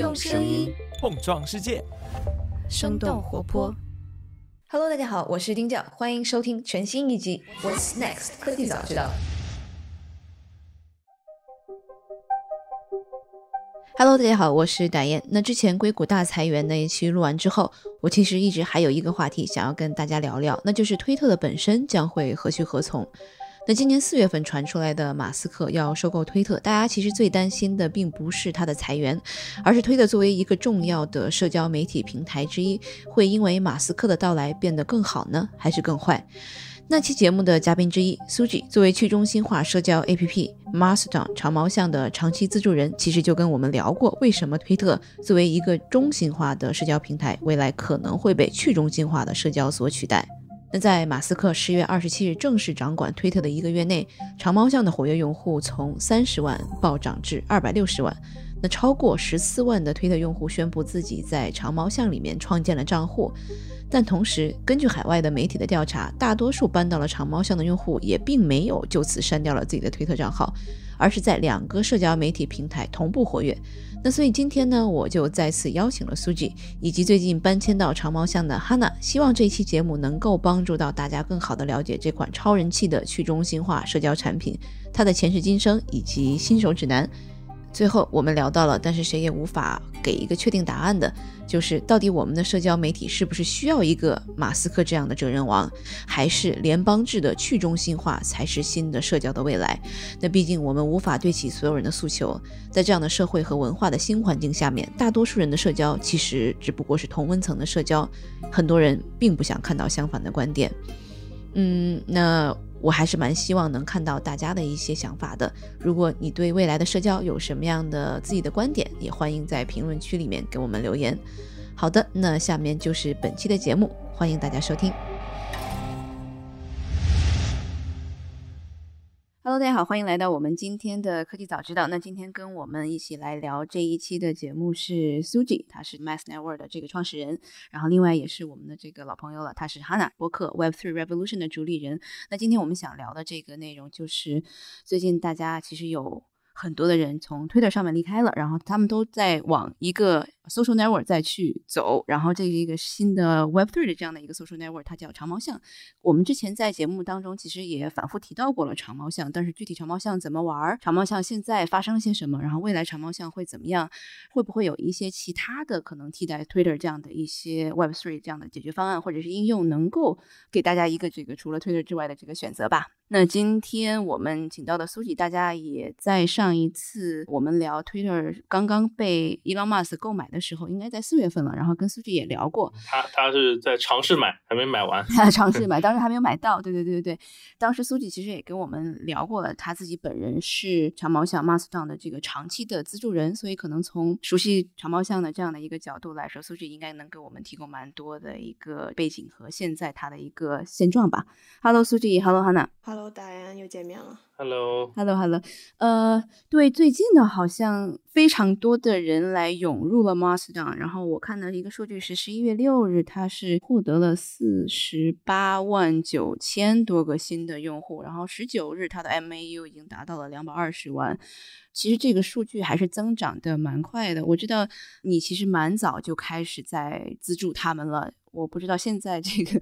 用声音碰撞世界，生动活泼。Hello，大家好，我是丁教，欢迎收听全新一集《What's Next 科技早知道》。Hello，大家好，我是打雁。那之前硅谷大裁员那一期录完之后，我其实一直还有一个话题想要跟大家聊聊，那就是推特的本身将会何去何从。那今年四月份传出来的马斯克要收购推特，大家其实最担心的并不是他的裁员，而是推特作为一个重要的社交媒体平台之一，会因为马斯克的到来变得更好呢，还是更坏？那期节目的嘉宾之一苏 i 作为去中心化社交 APP Mastodon 长毛象的长期资助人，其实就跟我们聊过，为什么推特作为一个中心化的社交平台，未来可能会被去中心化的社交所取代。那在马斯克十月二十七日正式掌管推特的一个月内，长毛象的活跃用户从三十万暴涨至二百六十万。那超过十四万的推特用户宣布自己在长毛象里面创建了账户，但同时，根据海外的媒体的调查，大多数搬到了长毛象的用户也并没有就此删掉了自己的推特账号，而是在两个社交媒体平台同步活跃。那所以今天呢，我就再次邀请了苏 i 以及最近搬迁到长毛巷的 Hana，希望这期节目能够帮助到大家更好的了解这款超人气的去中心化社交产品，它的前世今生以及新手指南。最后，我们聊到了，但是谁也无法给一个确定答案的，就是到底我们的社交媒体是不是需要一个马斯克这样的责任王，还是联邦制的去中心化才是新的社交的未来？那毕竟我们无法对齐所有人的诉求，在这样的社会和文化的新环境下面，大多数人的社交其实只不过是同温层的社交，很多人并不想看到相反的观点。嗯，那。我还是蛮希望能看到大家的一些想法的。如果你对未来的社交有什么样的自己的观点，也欢迎在评论区里面给我们留言。好的，那下面就是本期的节目，欢迎大家收听。大家好，欢迎来到我们今天的科技早知道。那今天跟我们一起来聊这一期的节目是 Suji，他是 Mass Network 的这个创始人，然后另外也是我们的这个老朋友了，他是 Hanna 博客 Web3 Revolution 的主理人。那今天我们想聊的这个内容就是最近大家其实有。很多的人从 Twitter 上面离开了，然后他们都在往一个 social network 再去走，然后这一个新的 Web3 的这样的一个 social network，它叫长毛象。我们之前在节目当中其实也反复提到过了长毛象，但是具体长毛象怎么玩，长毛象现在发生了些什么，然后未来长毛象会怎么样，会不会有一些其他的可能替代 Twitter 这样的一些 Web3 这样的解决方案或者是应用，能够给大家一个这个除了 Twitter 之外的这个选择吧？那今天我们请到的苏吉，大家也在上一次我们聊 Twitter 刚刚被 Elon Musk 购买的时候，应该在四月份了。然后跟苏吉也聊过，他他是在尝试买，还没买完。他尝试 买，当时还没有买到。对对对对对，当时苏吉其实也跟我们聊过了，他自己本人是长毛象 Mastodon 的这个长期的资助人，所以可能从熟悉长毛象的这样的一个角度来说，苏吉应该能给我们提供蛮多的一个背景和现在他的一个现状吧。Hello，苏吉，Hello，Hanna，Hello。Hello，大家又见面了。Hello，Hello，Hello。呃，对，最近呢，好像非常多的人来涌入了 Mastodon。然后我看到一个数据是，十一月六日，它是获得了四十八万九千多个新的用户。然后十九日，它的 MAU 已经达到了两百二十万。其实这个数据还是增长的蛮快的。我知道你其实蛮早就开始在资助他们了。我不知道现在这个。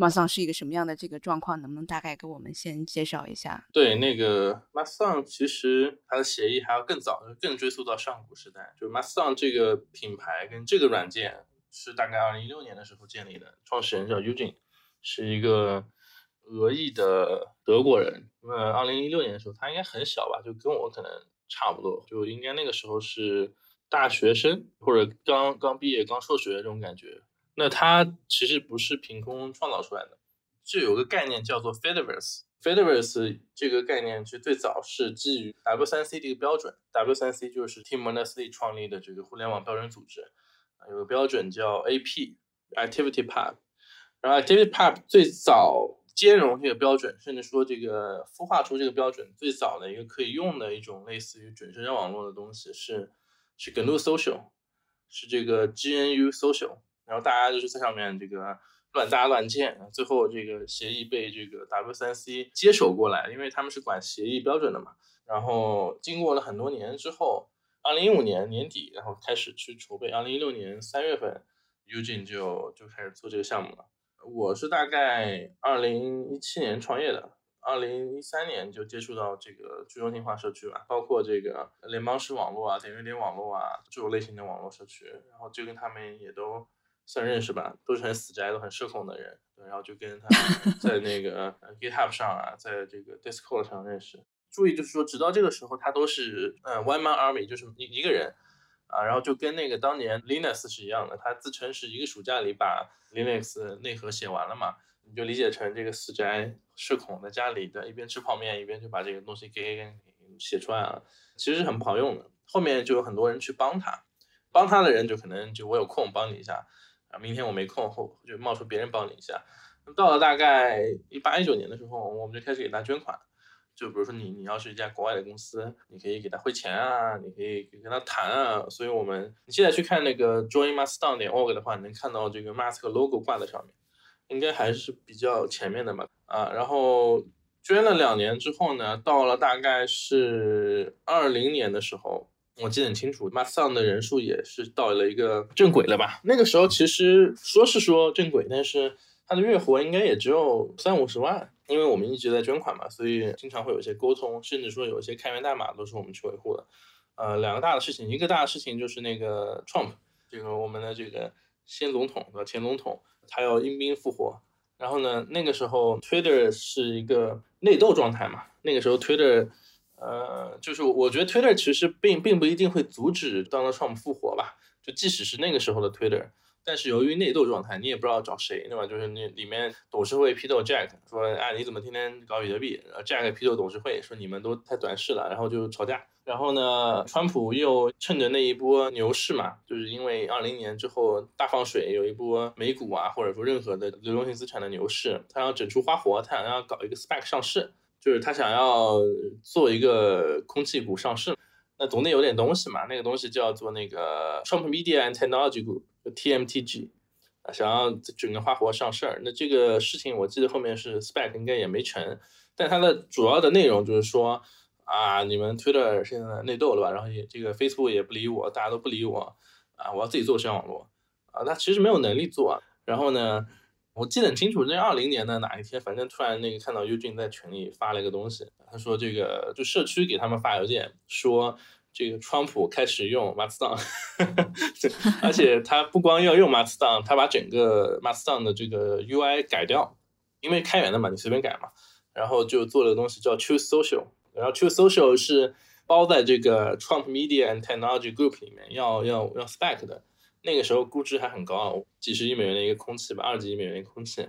马桑是一个什么样的这个状况？能不能大概给我们先介绍一下？对，那个马桑其实它的协议还要更早，更追溯到上古时代。就马桑这个品牌跟这个软件是大概二零一六年的时候建立的，创始人叫 Eugene，是一个俄裔的德国人。那么二零一六年的时候，他应该很小吧，就跟我可能差不多，就应该那个时候是大学生或者刚刚毕业、刚辍学这种感觉。那它其实不是凭空创造出来的，就有个概念叫做 Fediverse。Fediverse 这个概念其实最早是基于 W3C 这个标准，W3C 就是 Tim Berners-Lee 创立的这个互联网标准组织，有个标准叫 AP（Activity-Pub）。然后 Activity-Pub 最早兼容这个标准，甚至说这个孵化出这个标准最早的一个可以用的一种类似于准社交网络的东西是是 GNU Social，是这个 GNU Social。然后大家就是在上面这个乱搭乱建，最后这个协议被这个 W3C 接手过来，因为他们是管协议标准的嘛。然后经过了很多年之后，二零一五年年底，然后开始去筹备，二零一六年三月份，Ugin 就就开始做这个项目了。我是大概二零一七年创业的，二零一三年就接触到这个去中心化社区吧，包括这个联邦式网络啊、点对点网络啊这种类型的网络社区，然后就跟他们也都算认识吧，都是很死宅、都很社恐的人，对，然后就跟他 在那个 GitHub 上啊，在这个 Discord 上认识。注意，就是说，直到这个时候，他都是嗯 One Man Army，就是一一个人啊，然后就跟那个当年 Linux 是一样的，他自称是一个暑假里把 Linux 内核写完了嘛，你就理解成这个死宅社恐在家里的一边吃泡面一边就把这个东西给给写出来了，其实是很不好用的。后面就有很多人去帮他，帮他的人就可能就我有空帮你一下啊，明天我没空后就冒出别人帮你一下。到了大概一八一九年的时候，我们就开始给他捐款。就比如说你，你要是一家国外的公司，你可以给他汇钱啊，你可以跟他谈啊。所以，我们你现在去看那个 joinmastodon 点 org 的话，你能看到这个 mask logo 挂在上面，应该还是比较前面的吧？啊，然后捐了两年之后呢，到了大概是二零年的时候，我记得很清楚，mastodon 的人数也是到了一个正轨了吧？那个时候其实说是说正轨，但是它的月活应该也只有三五十万。因为我们一直在捐款嘛，所以经常会有一些沟通，甚至说有一些开源代码都是我们去维护的。呃，两个大的事情，一个大的事情就是那个 Trump，这个我们的这个先总统和？前总统他要因兵复活，然后呢，那个时候 Twitter 是一个内斗状态嘛，那个时候 Twitter，呃，就是我觉得 Twitter 其实并并不一定会阻止 Donald Trump 复活吧，就即使是那个时候的 Twitter。但是由于内斗状态，你也不知道找谁，对吧？就是那里面董事会批斗 Jack 说，哎，你怎么天天搞比特币？Jack 批斗董事会说，你们都太短视了，然后就吵架。然后呢，川普又趁着那一波牛市嘛，就是因为二零年之后大放水，有一波美股啊，或者说任何的流动性资产的牛市，他要整出花活，他想要搞一个 SPAC 上市，就是他想要做一个空气股上市。那总得有点东西嘛，那个东西叫做那个 Trump Media and Technology 股。TMTG 啊，想要整个花活上市，那这个事情我记得后面是 spec 应该也没成，但它的主要的内容就是说啊，你们 Twitter 现在内斗了吧？然后也这个 Facebook 也不理我，大家都不理我啊，我要自己做社交网络啊，他其实没有能力做。然后呢，我记得很清楚，那二零年的哪一天，反正突然那个看到 Eugene 在群里发了一个东西，他说这个就社区给他们发邮件说。这个川普开始用 Mastodon，而且他不光要用 Mastodon，他把整个 Mastodon 的这个 UI 改掉，因为开源的嘛，你随便改嘛。然后就做了个东西叫 Choose Social，然后 Choose Social 是包在这个 Trump Media and Technology Group 里面，要要要 spec 的。那个时候估值还很高，几十亿美元的一个空气吧，二十亿美元的一个空气。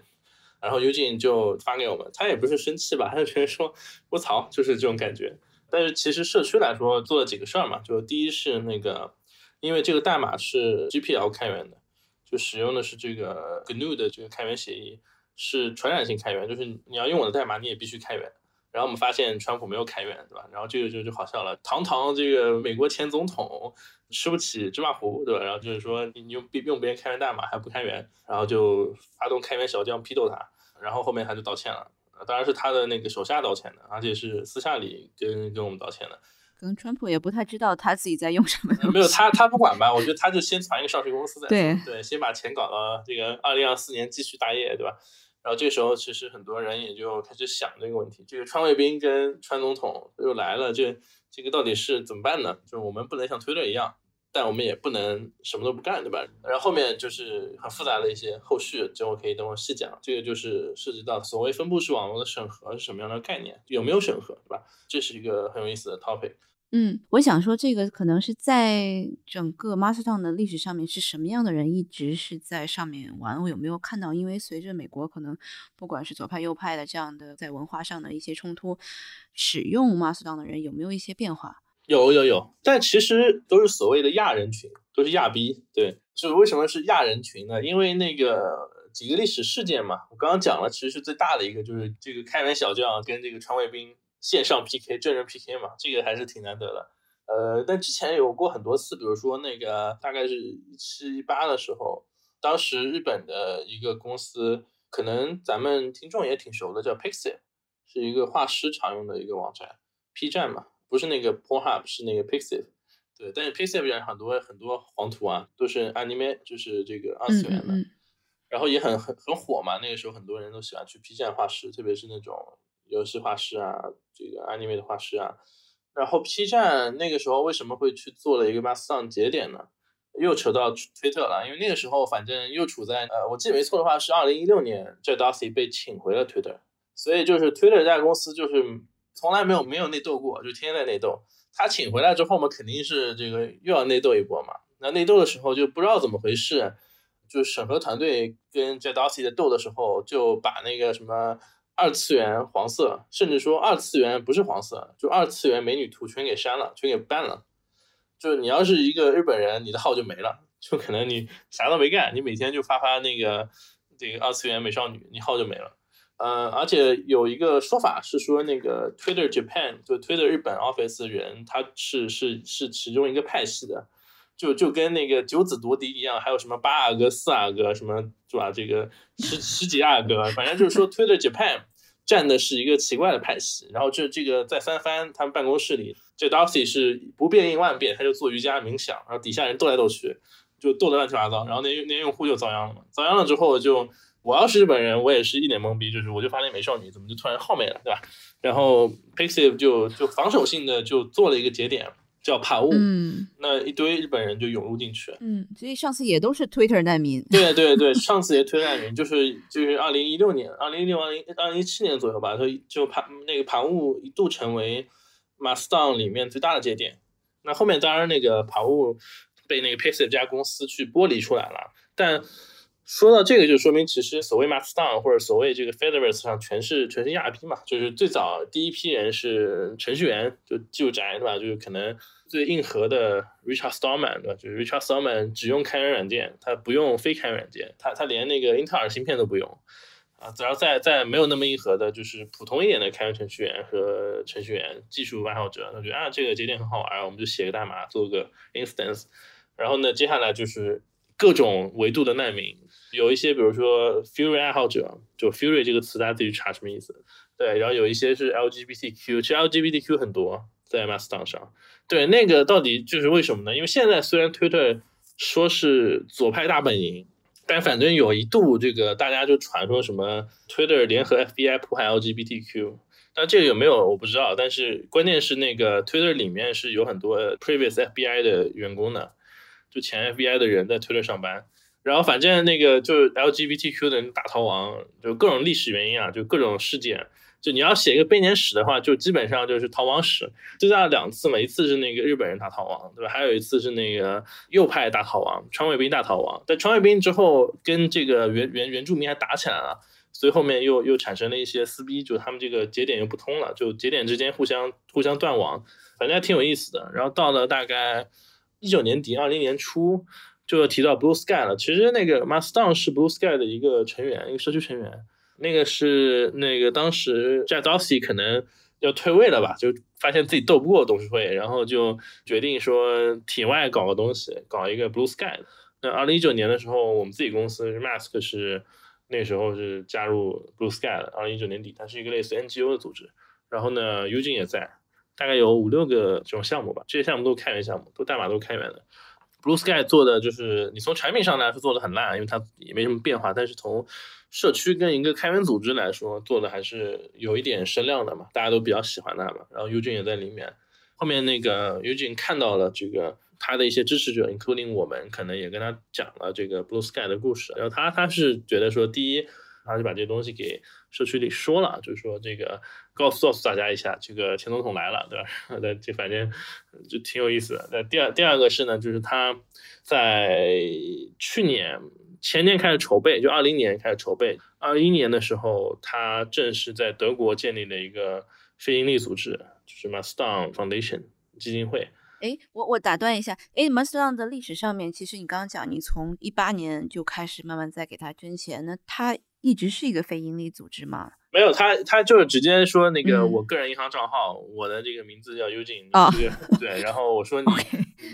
然后 Eugene 就发给我们，他也不是生气吧，他就觉得说我操，就是这种感觉。但是其实社区来说做了几个事儿嘛，就第一是那个，因为这个代码是 GPL 开源的，就使用的是这个 GNU 的这个开源协议，是传染性开源，就是你要用我的代码你也必须开源。然后我们发现川普没有开源，对吧？然后这个就就好笑了，堂堂这个美国前总统吃不起芝麻糊，对吧？然后就是说你用别用别人开源代码还不开源，然后就发动开源小将批斗他，然后后面他就道歉了。当然是他的那个手下道歉的，而且是私下里跟跟我们道歉的。可能川普也不太知道他自己在用什么。没有他，他不管吧？我觉得他就先传一个上市公司再对对，先把钱搞到这个二零二四年继续大业，对吧？然后这时候其实很多人也就开始想这个问题：这个川卫兵跟川总统又来了，这这个到底是怎么办呢？就是我们不能像推特一样。但我们也不能什么都不干，对吧？然后后面就是很复杂的一些后续，这我可以等会细讲。这个就是涉及到所谓分布式网络的审核是什么样的概念，有没有审核，对吧？这是一个很有意思的 topic。嗯，我想说这个可能是在整个 Mastodon 的历史上面是什么样的人一直是在上面玩？我有没有看到？因为随着美国可能不管是左派右派的这样的在文化上的一些冲突，使用 Mastodon 的人有没有一些变化？有有有，但其实都是所谓的亚人群，都是亚逼。对，就是为什么是亚人群呢？因为那个几个历史事件嘛，我刚刚讲了，其实是最大的一个，就是这个开门小将跟这个川卫兵线上 PK 真人 PK 嘛，这个还是挺难得的。呃，但之前有过很多次，比如说那个大概是一七一八的时候，当时日本的一个公司，可能咱们听众也挺熟的，叫 Pixie，是一个画师常用的一个网站，P 站嘛。不是那个 Pornhub，是那个 Pixiv，对，但是 PC 上很多很多黄图啊，都是 anime，就是这个二次元的，然后也很很很火嘛。那个时候很多人都喜欢去 P 站画师，特别是那种游戏画师啊，这个 anime 的画师啊。然后 P 站那个时候为什么会去做了一个 Mastodon 节点呢？又扯到推特了，因为那个时候反正又处在呃，我记得没错的话是二零一六年 JEDOSY 被请回了 Twitter，所以就是 Twitter 这家公司就是从来没有没有内斗过，就天天在内斗。他请回来之后嘛，肯定是这个又要内斗一波嘛。那内斗的时候就不知道怎么回事，就审核团队跟 JEDOSY 在斗的时候，就把那个什么二次元黄色，甚至说二次元不是黄色，就二次元美女图全给删了，全给 ban 了。就你要是一个日本人，你的号就没了，就可能你啥都没干，你每天就发发那个这个二次元美少女，你号就没了。呃，而且有一个说法是说，那个 Twitter Japan 就 Twitter 日本 office 人，他是是是其中一个派系的，就就跟那个九子夺嫡一样，还有什么八阿哥、四阿哥，什么是吧？这个十十几阿哥，反正就是说 Twitter Japan 站的是一个奇怪的派系。然后这这个在三番他们办公室里。这 Darcy 是不变应万变，他就做瑜伽冥想，然后底下人斗来斗去，就斗得乱七八糟，然后那那用户就遭殃了嘛。遭殃了之后，就我要是日本人，我也是一脸懵逼，就是我就发现美少女怎么就突然号没了，对吧？然后 Pixiv 就就防守性的就做了一个节点叫盘物，嗯，那一堆日本人就涌入进去，嗯，所以上次也都是 Twitter 难民，对对对，上次也 Twitter 难民，就是就是二零一六年、二零一六、二零二零一七年左右吧，他就盘那个盘物一度成为。Mastodon 里面最大的节点，那后面当然那个盘物被那个 Pace 这家公司去剥离出来了。但说到这个，就说明其实所谓 Mastodon 或者所谓这个 Federverse 上全是全是亚批嘛，就是最早第一批人是程序员，就技术宅对吧？就是可能最硬核的 Richard Stallman 对吧？就是 Richard Stallman 只用开源软件，他不用非开源软件，他他连那个英特尔芯片都不用。啊，只要在在没有那么硬核的，就是普通一点的开源程序员和程序员技术爱好者，他觉得啊这个节点很好玩，我们就写个代码做个 instance，然后呢，接下来就是各种维度的难民，有一些比如说 Fury 爱好者，就 Fury 这个词大家自己查什么意思，对，然后有一些是 LGBTQ，其实 LGBTQ 很多在 m a s t o n 上，对，那个到底就是为什么呢？因为现在虽然 Twitter 说是左派大本营。但反正有一度，这个大家就传说什么 Twitter 联合 FBI 迫害 LGBTQ，但这个有没有我不知道。但是关键是那个 Twitter 里面是有很多 previous FBI 的员工的，就前 FBI 的人在推特上班。然后反正那个就是 LGBTQ 的人大逃亡，就各种历史原因啊，就各种事件。就你要写一个编年史的话，就基本上就是逃亡史，就这样两次嘛，一次是那个日本人大逃亡，对吧？还有一次是那个右派大逃亡，川卫兵大逃亡。但川卫兵之后跟这个原原原住民还打起来了，所以后面又又产生了一些撕逼，就他们这个节点又不通了，就节点之间互相互相断网，反正还挺有意思的。然后到了大概一九年底二零年初，就提到 Blue Sky 了。其实那个 Mastodon 是 Blue Sky 的一个成员，一个社区成员。那个是那个当时 Jack Dorsey 可能要退位了吧，就发现自己斗不过董事会，然后就决定说体外搞个东西，搞一个 Blue Sky。那二零一九年的时候，我们自己公司 Mask 是那时候是加入 Blue Sky 的。二零一九年底，它是一个类似 NGO 的组织。然后呢，Ugin 也在，大概有五六个这种项目吧，这些项目都是开源项目，都代码都是开源的。Blue Sky 做的就是你从产品上来说做的很烂，因为它也没什么变化，但是从社区跟一个开源组织来说，做的还是有一点声量的嘛，大家都比较喜欢它嘛。然后 Eugene 也在里面，后面那个 Eugene 看到了这个他的一些支持者，including 我们，可能也跟他讲了这个 Blue Sky 的故事。然后他他是觉得说，第一，他就把这东西给社区里说了，就是说这个告诉告诉大家一下，这个前总统来了，对吧？那这反正就挺有意思的。那第二第二个是呢，就是他在去年。前年开始筹备，就二零年开始筹备。二一年的时候，他正式在德国建立了一个非营利组织，就是 Mastodon Foundation 基金会。哎，我我打断一下，哎，Mastodon 的历史上面，其实你刚刚讲，你从一八年就开始慢慢在给他捐钱，那他一直是一个非盈利组织吗？没有，他他就是直接说那个我个人银行账号，我的这个名字叫啊，对，然后我说 你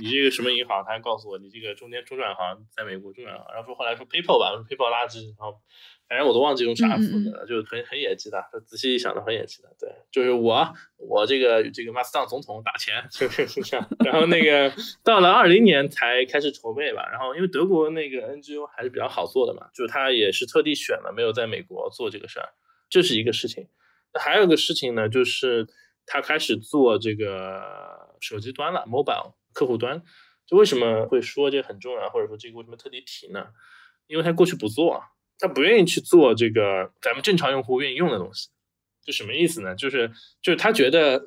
你这个什么银行，他还告诉我你这个中间中转行在美国中转行，然后说后来说 PayPal 吧，我说 PayPal 垃圾，然后。反正我都忘记用啥符了，就很很野鸡的。仔细一想，都很野鸡的。对，就是我，我这个这个马斯当总统打钱就是这样。然后那个 到了二零年才开始筹备吧。然后因为德国那个 NGO 还是比较好做的嘛，就他也是特地选了没有在美国做这个事儿，这是一个事情。还有一个事情呢，就是他开始做这个手机端了，mobile 客户端。就为什么会说这很重要，或者说这个为什么特地提呢？因为他过去不做。他不愿意去做这个咱们正常用户愿意用的东西，就什么意思呢？就是就是他觉得，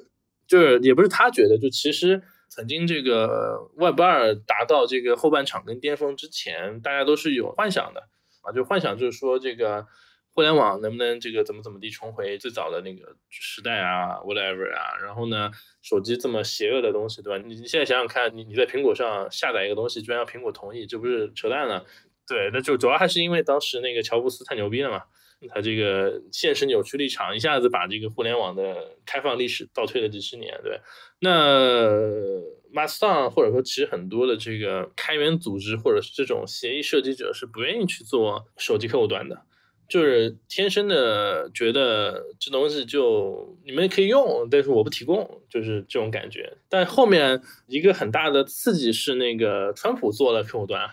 就是也不是他觉得，就其实曾经这个 Web 二达到这个后半场跟巅峰之前，大家都是有幻想的就幻想就是说这个互联网能不能这个怎么怎么地重回最早的那个时代啊，whatever 啊，然后呢，手机这么邪恶的东西，对吧？你你现在想想看，你你在苹果上下载一个东西，居然要苹果同意，这不是扯淡了？对，那就主要还是因为当时那个乔布斯太牛逼了嘛，他这个现实扭曲立场，一下子把这个互联网的开放历史倒退了几十年。对，那 m a s t o n 或者说其实很多的这个开源组织或者是这种协议设计者是不愿意去做手机客户端的。就是天生的觉得这东西就你们可以用，但是我不提供，就是这种感觉。但后面一个很大的刺激是那个川普做了客户端，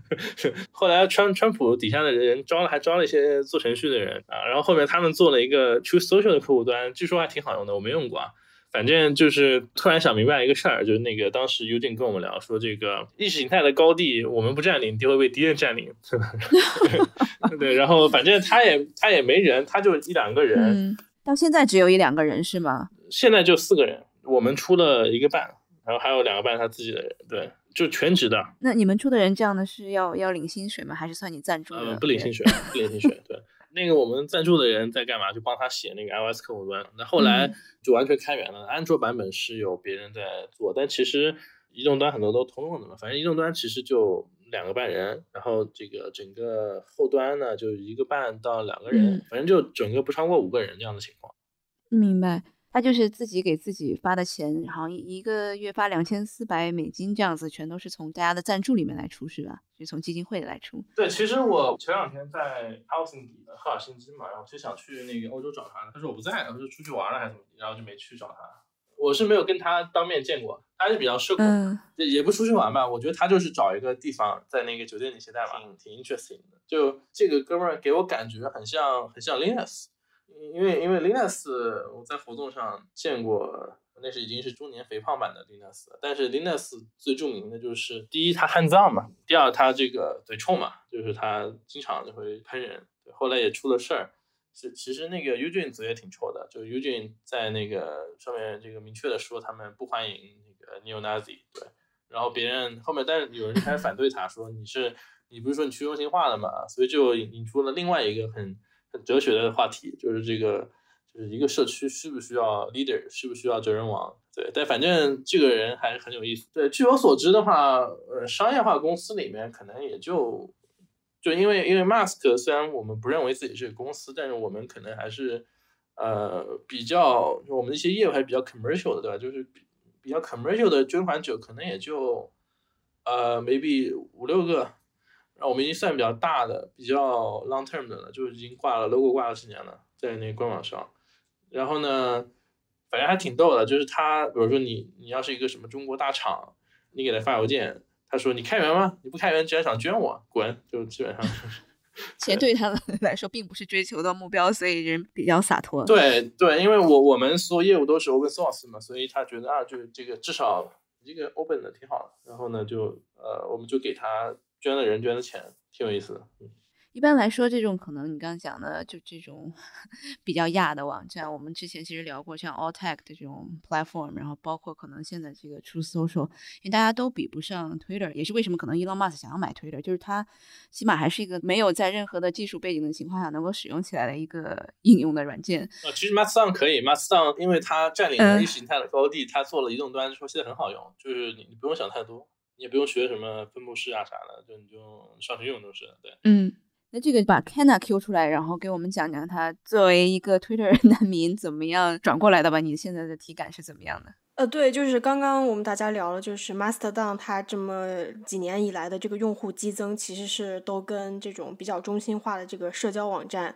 后来川川普底下的人招了还招了一些做程序的人啊，然后后面他们做了一个 True Social 的客户端，据说还挺好用的，我没用过啊。反正就是突然想明白一个事儿，就是那个当时 u 定跟我们聊说，这个意识形态的高地我们不占领，就会被敌人占领，对，然后反正他也他也没人，他就一两个人，到现在只有一两个人是吗？现在就四个人，我们出了一个半，然后还有两个半他自己的人，对，就全职的。那你们出的人这样的是要要领薪水吗？还是算你赞助？呃，不领薪水，不领薪水，对。那个我们赞助的人在干嘛？就帮他写那个 iOS 客户端。那后来就完全开源了，安卓版本是有别人在做，但其实移动端很多都通用的嘛。反正移动端其实就两个半人，然后这个整个后端呢就一个半到两个人，反正就整个不超过五个人这样的情况。明白。他就是自己给自己发的钱，好像一个月发两千四百美金这样子，全都是从大家的赞助里面来出，是吧？就从基金会来出。对，其实我前两天在 Housing 赫尔辛基嘛，然后就想去那个欧洲找他，他说我不在，我说出去玩了还是怎么，然后就没去找他。我是没有跟他当面见过，他是比较社恐，也也不出去玩吧。我觉得他就是找一个地方在那个酒店里写代码，挺挺 interesting 的。就这个哥们儿给我感觉很像很像 Linus。因为因为 Linus 我在活动上见过，那是已经是中年肥胖版的 Linus。但是 Linus 最著名的就是第一他汉藏嘛，第二他这个嘴臭嘛，就是他经常就会喷人。后来也出了事儿，是其实那个 Eugene 嘴也挺臭的，就 Eugene 在那个上面这个明确的说他们不欢迎那个 Neo Nazi。对，然后别人后面但是有人开始反对他说你是你不是说你去中心化了嘛，所以就引出了另外一个很。哲学的话题就是这个，就是一个社区需不需要 leader，需不需要哲人王？对，但反正这个人还是很有意思。对，据我所知的话，呃，商业化公司里面可能也就，就因为因为 Mask 虽然我们不认为自己是公司，但是我们可能还是呃比较我们一些业务还是比较 commercial 的，对吧？就是比比较 commercial 的捐款者可能也就呃 maybe 五六个。然后我们已经算比较大的、比较 long term 的了，就已经挂了 logo 挂了十年了，在那个官网上。然后呢，反正还挺逗的，就是他，比如说你，你要是一个什么中国大厂，你给他发邮件，他说你开源吗？你不开源，既然想捐我，滚！就基本上。钱对他们来说并不是追求的目标，所以人比较洒脱。对对，因为我我们所有业务都是 open source 嘛，所以他觉得啊，就这个至少这个 open 的挺好的。然后呢，就呃，我们就给他。捐的人捐的钱挺有意思的。一般来说，这种可能你刚刚讲的，就这种 比较亚的网站，我们之前其实聊过，像 All Tech 的这种 platform，然后包括可能现在这个 True Social，因为大家都比不上 Twitter，也是为什么可能 Elon Musk 想要买 Twitter，就是它起码还是一个没有在任何的技术背景的情况下能够使用起来的一个应用的软件。啊，其实 Mastodon 可以，Mastodon 因为它占领了意识形态的高地，它做了移动端，说现在很好用，就是你你不用想太多。你也不用学什么分布式啊啥的，就你就上去用就是。对，嗯，那这个把 Kenna Q 出来，然后给我们讲讲他作为一个 Twitter 难民怎么样转过来的吧？你现在的体感是怎么样的？呃，对，就是刚刚我们大家聊了，就是 Mastodon 它这么几年以来的这个用户激增，其实是都跟这种比较中心化的这个社交网站。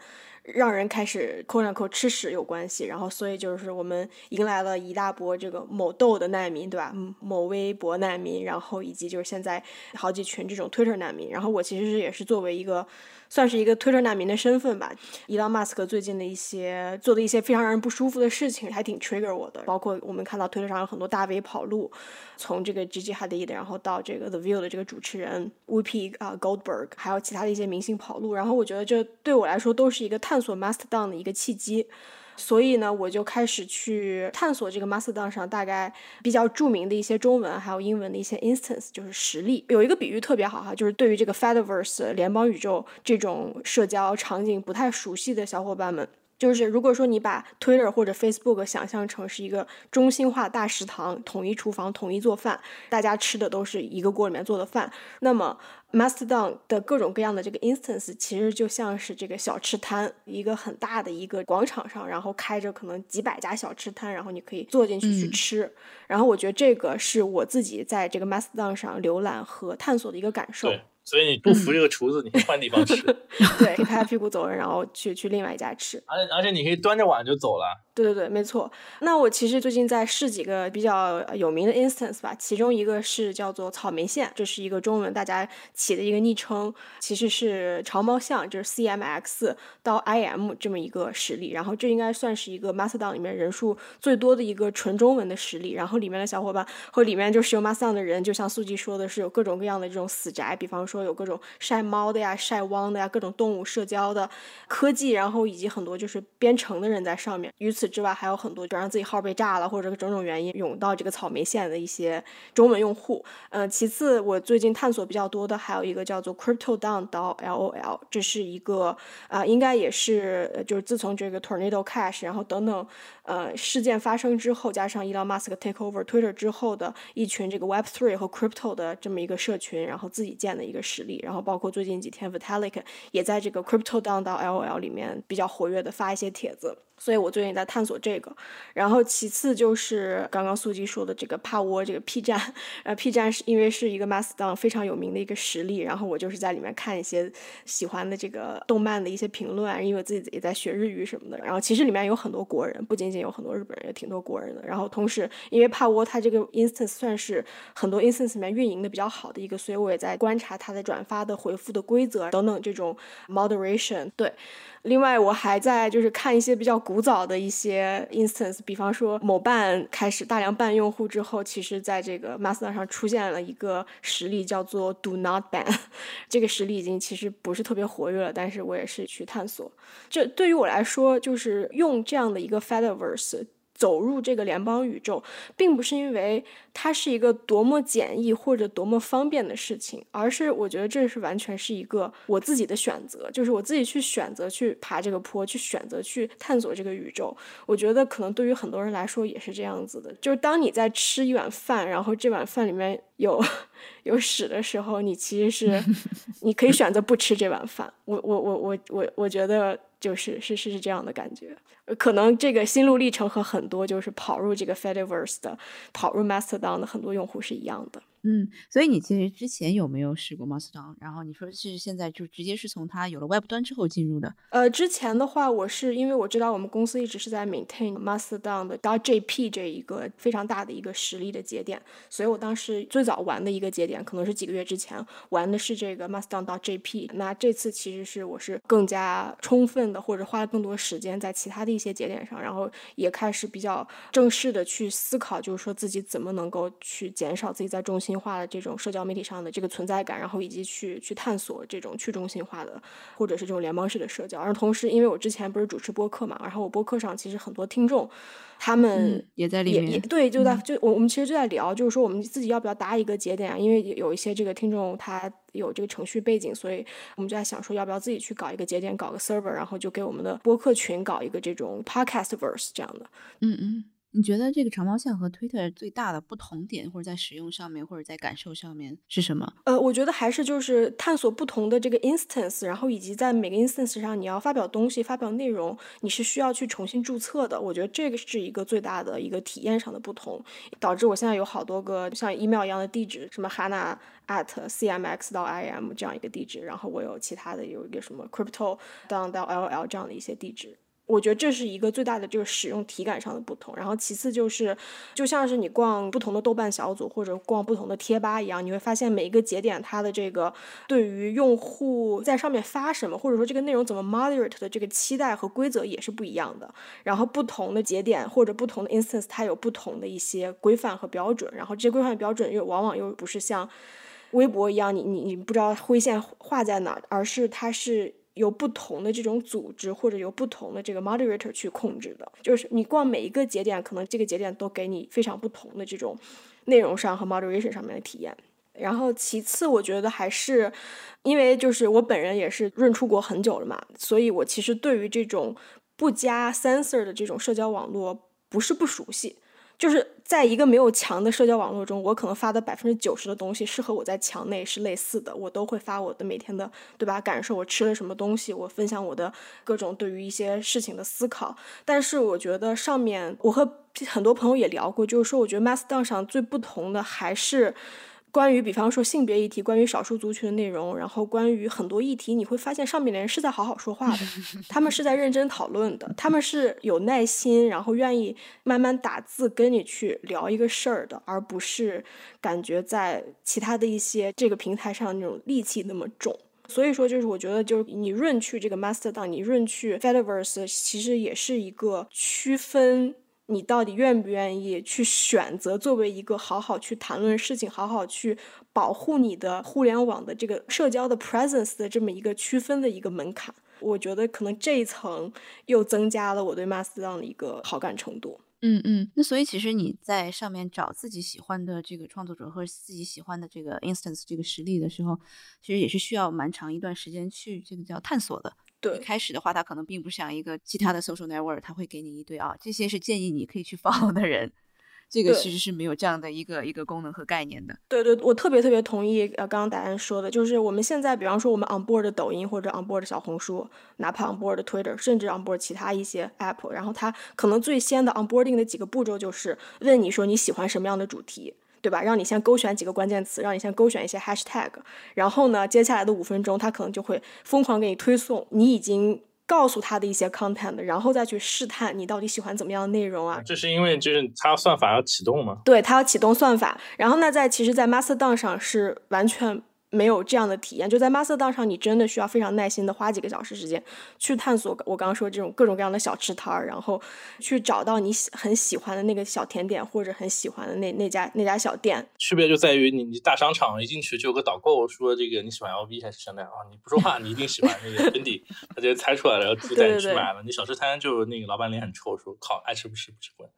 让人开始扣上扣吃屎有关系，然后所以就是我们迎来了一大波这个某豆的难民，对吧？某微博难民，然后以及就是现在好几群这种 Twitter 难民，然后我其实是也是作为一个。算是一个 Twitter 难民的身份吧。伊朗马斯克最近的一些做的一些非常让人不舒服的事情，还挺 trigger 我的。包括我们看到推特上有很多大 V 跑路，从这个 Gigi Hadid，然后到这个 The View 的这个主持人 Whoopi 啊 Goldberg，还有其他的一些明星跑路。然后我觉得这对我来说都是一个探探索 Mastodon 的一个契机。所以呢，我就开始去探索这个 Mastodon 上大概比较著名的一些中文还有英文的一些 instance，就是实例。有一个比喻特别好哈，就是对于这个 Fediverse 联邦宇宙这种社交场景不太熟悉的小伙伴们。就是如果说你把 Twitter 或者 Facebook 想象成是一个中心化大食堂，统一厨房，统一做饭，大家吃的都是一个锅里面做的饭，那么 Mastodon 的各种各样的这个 instance 其实就像是这个小吃摊，一个很大的一个广场上，然后开着可能几百家小吃摊，然后你可以坐进去去吃。然后我觉得这个是我自己在这个 Mastodon 上浏览和探索的一个感受。所以你不服这个厨子，你可以换地方吃。对，可以拍拍屁股走人，然后去去另外一家吃。而且而且你可以端着碗就走了。对对对，没错。那我其实最近在试几个比较有名的 instance 吧，其中一个是叫做草莓线，这是一个中文大家起的一个昵称，其实是长毛象，就是 CMX 到 IM 这么一个实例。然后这应该算是一个 Mastodon 里面人数最多的一个纯中文的实例。然后里面的小伙伴和里面就使用 Mastodon 的人，就像素记说的是有各种各样的这种死宅，比方说有各种晒猫的呀、晒汪的呀、各种动物社交的科技，然后以及很多就是编程的人在上面。与此之外，还有很多就让自己号被炸了，或者种种原因涌到这个草莓线的一些中文用户。嗯，其次，我最近探索比较多的还有一个叫做 Crypto Down 到 LOL，这是一个啊，应该也是就是自从这个 Tornado Cash，然后等等呃事件发生之后，加上 Elon Musk take over Twitter 之后的一群这个 Web Three 和 Crypto 的这么一个社群，然后自己建的一个实力。然后包括最近几天 Vitalik 也在这个 Crypto Down 到 LOL 里面比较活跃的发一些帖子。所以我最近在探索这个，然后其次就是刚刚素姬说的这个帕窝这个 P 站，呃 P 站是因为是一个 Mastodon 非常有名的一个实例，然后我就是在里面看一些喜欢的这个动漫的一些评论，因为我自己也在学日语什么的，然后其实里面有很多国人，不仅仅有很多日本人，也挺多国人的。然后同时因为帕窝它这个 instance 算是很多 instance 里面运营的比较好的一个，所以我也在观察它的转发的回复的规则等等这种 moderation 对。另外，我还在就是看一些比较古早的一些 instance，比方说某办开始大量办用户之后，其实在这个 master 上出现了一个实例，叫做 Do Not Ban。这个实例已经其实不是特别活跃了，但是我也是去探索。这对于我来说，就是用这样的一个 Fediverse。走入这个联邦宇宙，并不是因为它是一个多么简易或者多么方便的事情，而是我觉得这是完全是一个我自己的选择，就是我自己去选择去爬这个坡，去选择去探索这个宇宙。我觉得可能对于很多人来说也是这样子的，就是当你在吃一碗饭，然后这碗饭里面有 有屎的时候，你其实是 你可以选择不吃这碗饭。我我我我我我觉得。就是是是是这样的感觉，可能这个心路历程和很多就是跑入这个 Fediverse 的、跑入 Mastodon 的很多用户是一样的。嗯，所以你其实之前有没有试过 Mastodon？然后你说是现在就直接是从它有了 Web 端之后进入的？呃，之前的话，我是因为我知道我们公司一直是在 maintain Mastodon 的 .jp 这一个非常大的一个实力的节点，所以我当时最早玩的一个节点，可能是几个月之前玩的是这个 Mastodon 到 .jp。那这次其实是我是更加充分的，或者花了更多时间在其他的一些节点上，然后也开始比较正式的去思考，就是说自己怎么能够去减少自己在中心。化的这种社交媒体上的这个存在感，然后以及去去探索这种去中心化的或者是这种联邦式的社交。而同时，因为我之前不是主持播客嘛，然后我播客上其实很多听众，他们也在里面，也对，就在就我我们其实就在聊，就是说我们自己要不要搭一个节点啊？因为有一些这个听众他有这个程序背景，所以我们就在想说，要不要自己去搞一个节点，搞个 server，然后就给我们的播客群搞一个这种 podcast verse 这样的。嗯嗯。你觉得这个长毛象和 Twitter 最大的不同点，或者在使用上面，或者在感受上面是什么？呃，我觉得还是就是探索不同的这个 instance，然后以及在每个 instance 上你要发表东西、发表内容，你是需要去重新注册的。我觉得这个是一个最大的一个体验上的不同，导致我现在有好多个像 email 一样的地址，什么 hana at cmx 到 im 这样一个地址，然后我有其他的有一个什么 crypto down 到 ll 这样的一些地址。我觉得这是一个最大的这个使用体感上的不同，然后其次就是，就像是你逛不同的豆瓣小组或者逛不同的贴吧一样，你会发现每一个节点它的这个对于用户在上面发什么，或者说这个内容怎么 moderate 的这个期待和规则也是不一样的。然后不同的节点或者不同的 instance，它有不同的一些规范和标准，然后这些规范标准又往往又不是像微博一样，你你你不知道灰线画在哪，而是它是。由不同的这种组织或者由不同的这个 moderator 去控制的，就是你逛每一个节点，可能这个节点都给你非常不同的这种内容上和 moderation 上面的体验。然后其次，我觉得还是因为就是我本人也是润出国很久了嘛，所以我其实对于这种不加 sensor 的这种社交网络不是不熟悉。就是在一个没有墙的社交网络中，我可能发的百分之九十的东西是和我在墙内是类似的，我都会发我的每天的对吧感受，我吃了什么东西，我分享我的各种对于一些事情的思考。但是我觉得上面我和很多朋友也聊过，就是说我觉得 Mastodon 上最不同的还是。关于比方说性别议题，关于少数族群的内容，然后关于很多议题，你会发现上面的人是在好好说话的，他们是在认真讨论的，他们是有耐心，然后愿意慢慢打字跟你去聊一个事儿的，而不是感觉在其他的一些这个平台上那种戾气那么重。所以说，就是我觉得，就是你润去这个 Mastodon，你润去 Fediverse，其实也是一个区分。你到底愿不愿意去选择作为一个好好去谈论事情、好好去保护你的互联网的这个社交的 presence 的这么一个区分的一个门槛？我觉得可能这一层又增加了我对 Mastodon 的一个好感程度。嗯嗯，那所以其实你在上面找自己喜欢的这个创作者或者自己喜欢的这个 instance 这个实例的时候，其实也是需要蛮长一段时间去这个叫探索的。对，开始的话，它可能并不像一个其他的 social network，它会给你一堆啊，这些是建议你可以去 follow 的人。这个其实是没有这样的一个一个功能和概念的。对对，我特别特别同意呃刚刚答案说的，就是我们现在比方说我们 on board 的抖音或者 on board 的小红书，哪怕 on board 的 Twitter，甚至 on board 其他一些 app，然后它可能最先的 onboarding 的几个步骤就是问你说你喜欢什么样的主题。对吧？让你先勾选几个关键词，让你先勾选一些 hashtag，然后呢，接下来的五分钟，他可能就会疯狂给你推送你已经告诉他的一些 content，然后再去试探你到底喜欢怎么样的内容啊。这是因为就是他算法要启动吗？对，他要启动算法，然后呢，在其实，在 Mastodon 上是完全。没有这样的体验，就在 Mastodon 上，你真的需要非常耐心的花几个小时时间去探索我刚刚说这种各种各样的小吃摊儿，然后去找到你喜很喜欢的那个小甜点或者很喜欢的那那家那家小店。区别就在于你你大商场一进去就有个导购说这个你喜欢 LV 还是香奈儿啊？你不说话，你一定喜欢那个 Fendi，他直接猜出来了，然后自己带你去买了。你小吃摊就那个老板脸很臭，说靠爱吃不吃不吃滚。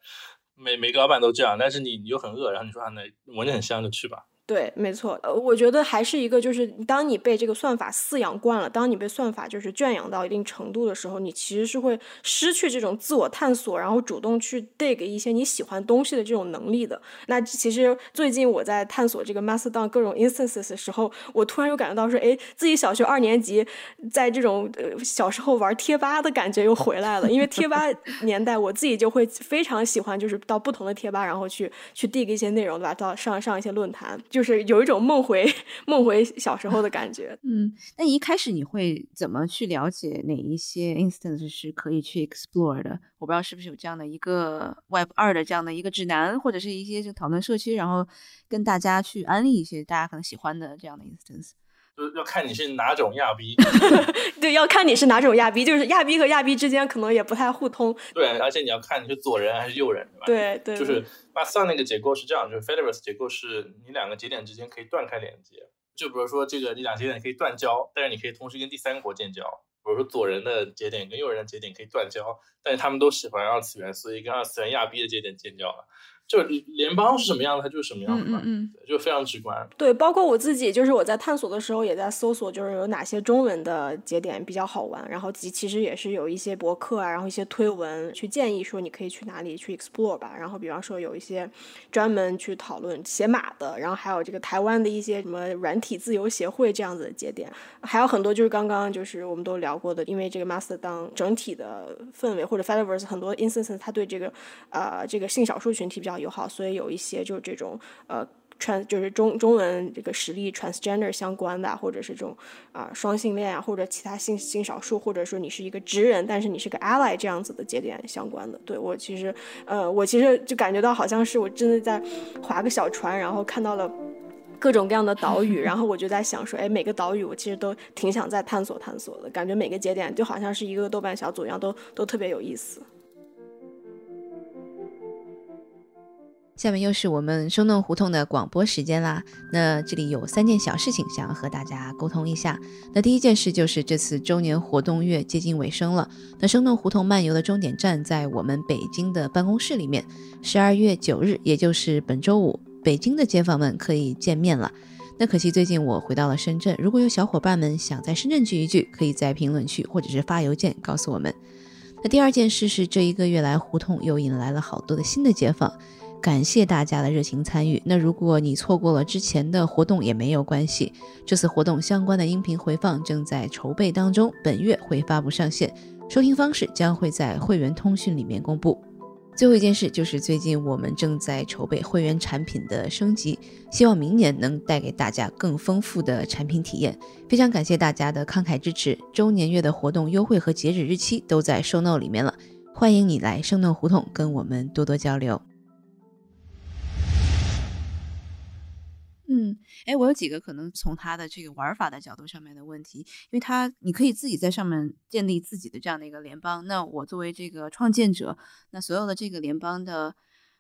每每个老板都这样，但是你你又很饿，然后你说啊那闻着很香就去吧。对，没错，呃，我觉得还是一个，就是当你被这个算法饲养惯了，当你被算法就是圈养到一定程度的时候，你其实是会失去这种自我探索，然后主动去 dig 一些你喜欢东西的这种能力的。那其实最近我在探索这个 Mastodon 各种 instances 的时候，我突然又感觉到说，哎，自己小学二年级在这种小时候玩贴吧的感觉又回来了。因为贴吧年代，我自己就会非常喜欢，就是到不同的贴吧，然后去去 dig 一些内容，对吧？到上上一些论坛。就是有一种梦回梦回小时候的感觉。嗯，那一开始你会怎么去了解哪一些 instance 是可以去 explore 的？我不知道是不是有这样的一个 Web 二的这样的一个指南，或者是一些就讨论社区，然后跟大家去安利一些大家可能喜欢的这样的 instance。就是要看你是哪种亚逼，对，要看你是哪种亚逼，就是亚逼和亚逼之间可能也不太互通。对，而且你要看你是左人还是右人，对吧？对对。就是巴斯那个结构是这样，就是 Fediverse 结构是你两个节点之间可以断开连接，就比如说这个你两节点可以断交，但是你可以同时跟第三国建交。比如说左人的节点跟右人的节点可以断交，但是他们都喜欢二次元，所以跟二次元亚逼的节点建交了。就联邦是什么样的，它就是什么样的嘛，嗯嗯，就非常直观。对，包括我自己，就是我在探索的时候也在搜索，就是有哪些中文的节点比较好玩，然后其其实也是有一些博客啊，然后一些推文去建议说你可以去哪里去 explore 吧。然后比方说有一些专门去讨论写码的，然后还有这个台湾的一些什么软体自由协会这样子的节点，还有很多就是刚刚就是我们都聊过的，因为这个 Mastodon 整体的氛围或者 Fediverse 很多 instances 它对这个呃这个性少数群体比较友好，所以有一些就是这种呃传就是中中文这个实力 transgender 相关的，或者是这种啊双性恋啊，或者其他性性少数，或者说你是一个直人，但是你是个 ally 这样子的节点相关的。对我其实呃，我其实就感觉到好像是我真的在划个小船，然后看到了各种各样的岛屿，然后我就在想说，哎，每个岛屿我其实都挺想再探索探索的，感觉每个节点就好像是一个豆瓣小组一样，都都特别有意思。下面又是我们生动胡同的广播时间啦。那这里有三件小事情想要和大家沟通一下。那第一件事就是这次周年活动月接近尾声了。那生动胡同漫游的终点站在我们北京的办公室里面。十二月九日，也就是本周五，北京的街坊们可以见面了。那可惜最近我回到了深圳。如果有小伙伴们想在深圳聚一聚，可以在评论区或者是发邮件告诉我们。那第二件事是这一个月来胡同又引来了好多的新的街坊。感谢大家的热情参与。那如果你错过了之前的活动也没有关系，这次活动相关的音频回放正在筹备当中，本月会发布上线，收听方式将会在会员通讯里面公布。最后一件事就是最近我们正在筹备会员产品的升级，希望明年能带给大家更丰富的产品体验。非常感谢大家的慷慨支持，周年月的活动优惠和截止日期都在 show note 里面了，欢迎你来生动胡同跟我们多多交流。嗯，哎，我有几个可能从它的这个玩法的角度上面的问题，因为它你可以自己在上面建立自己的这样的一个联邦。那我作为这个创建者，那所有的这个联邦的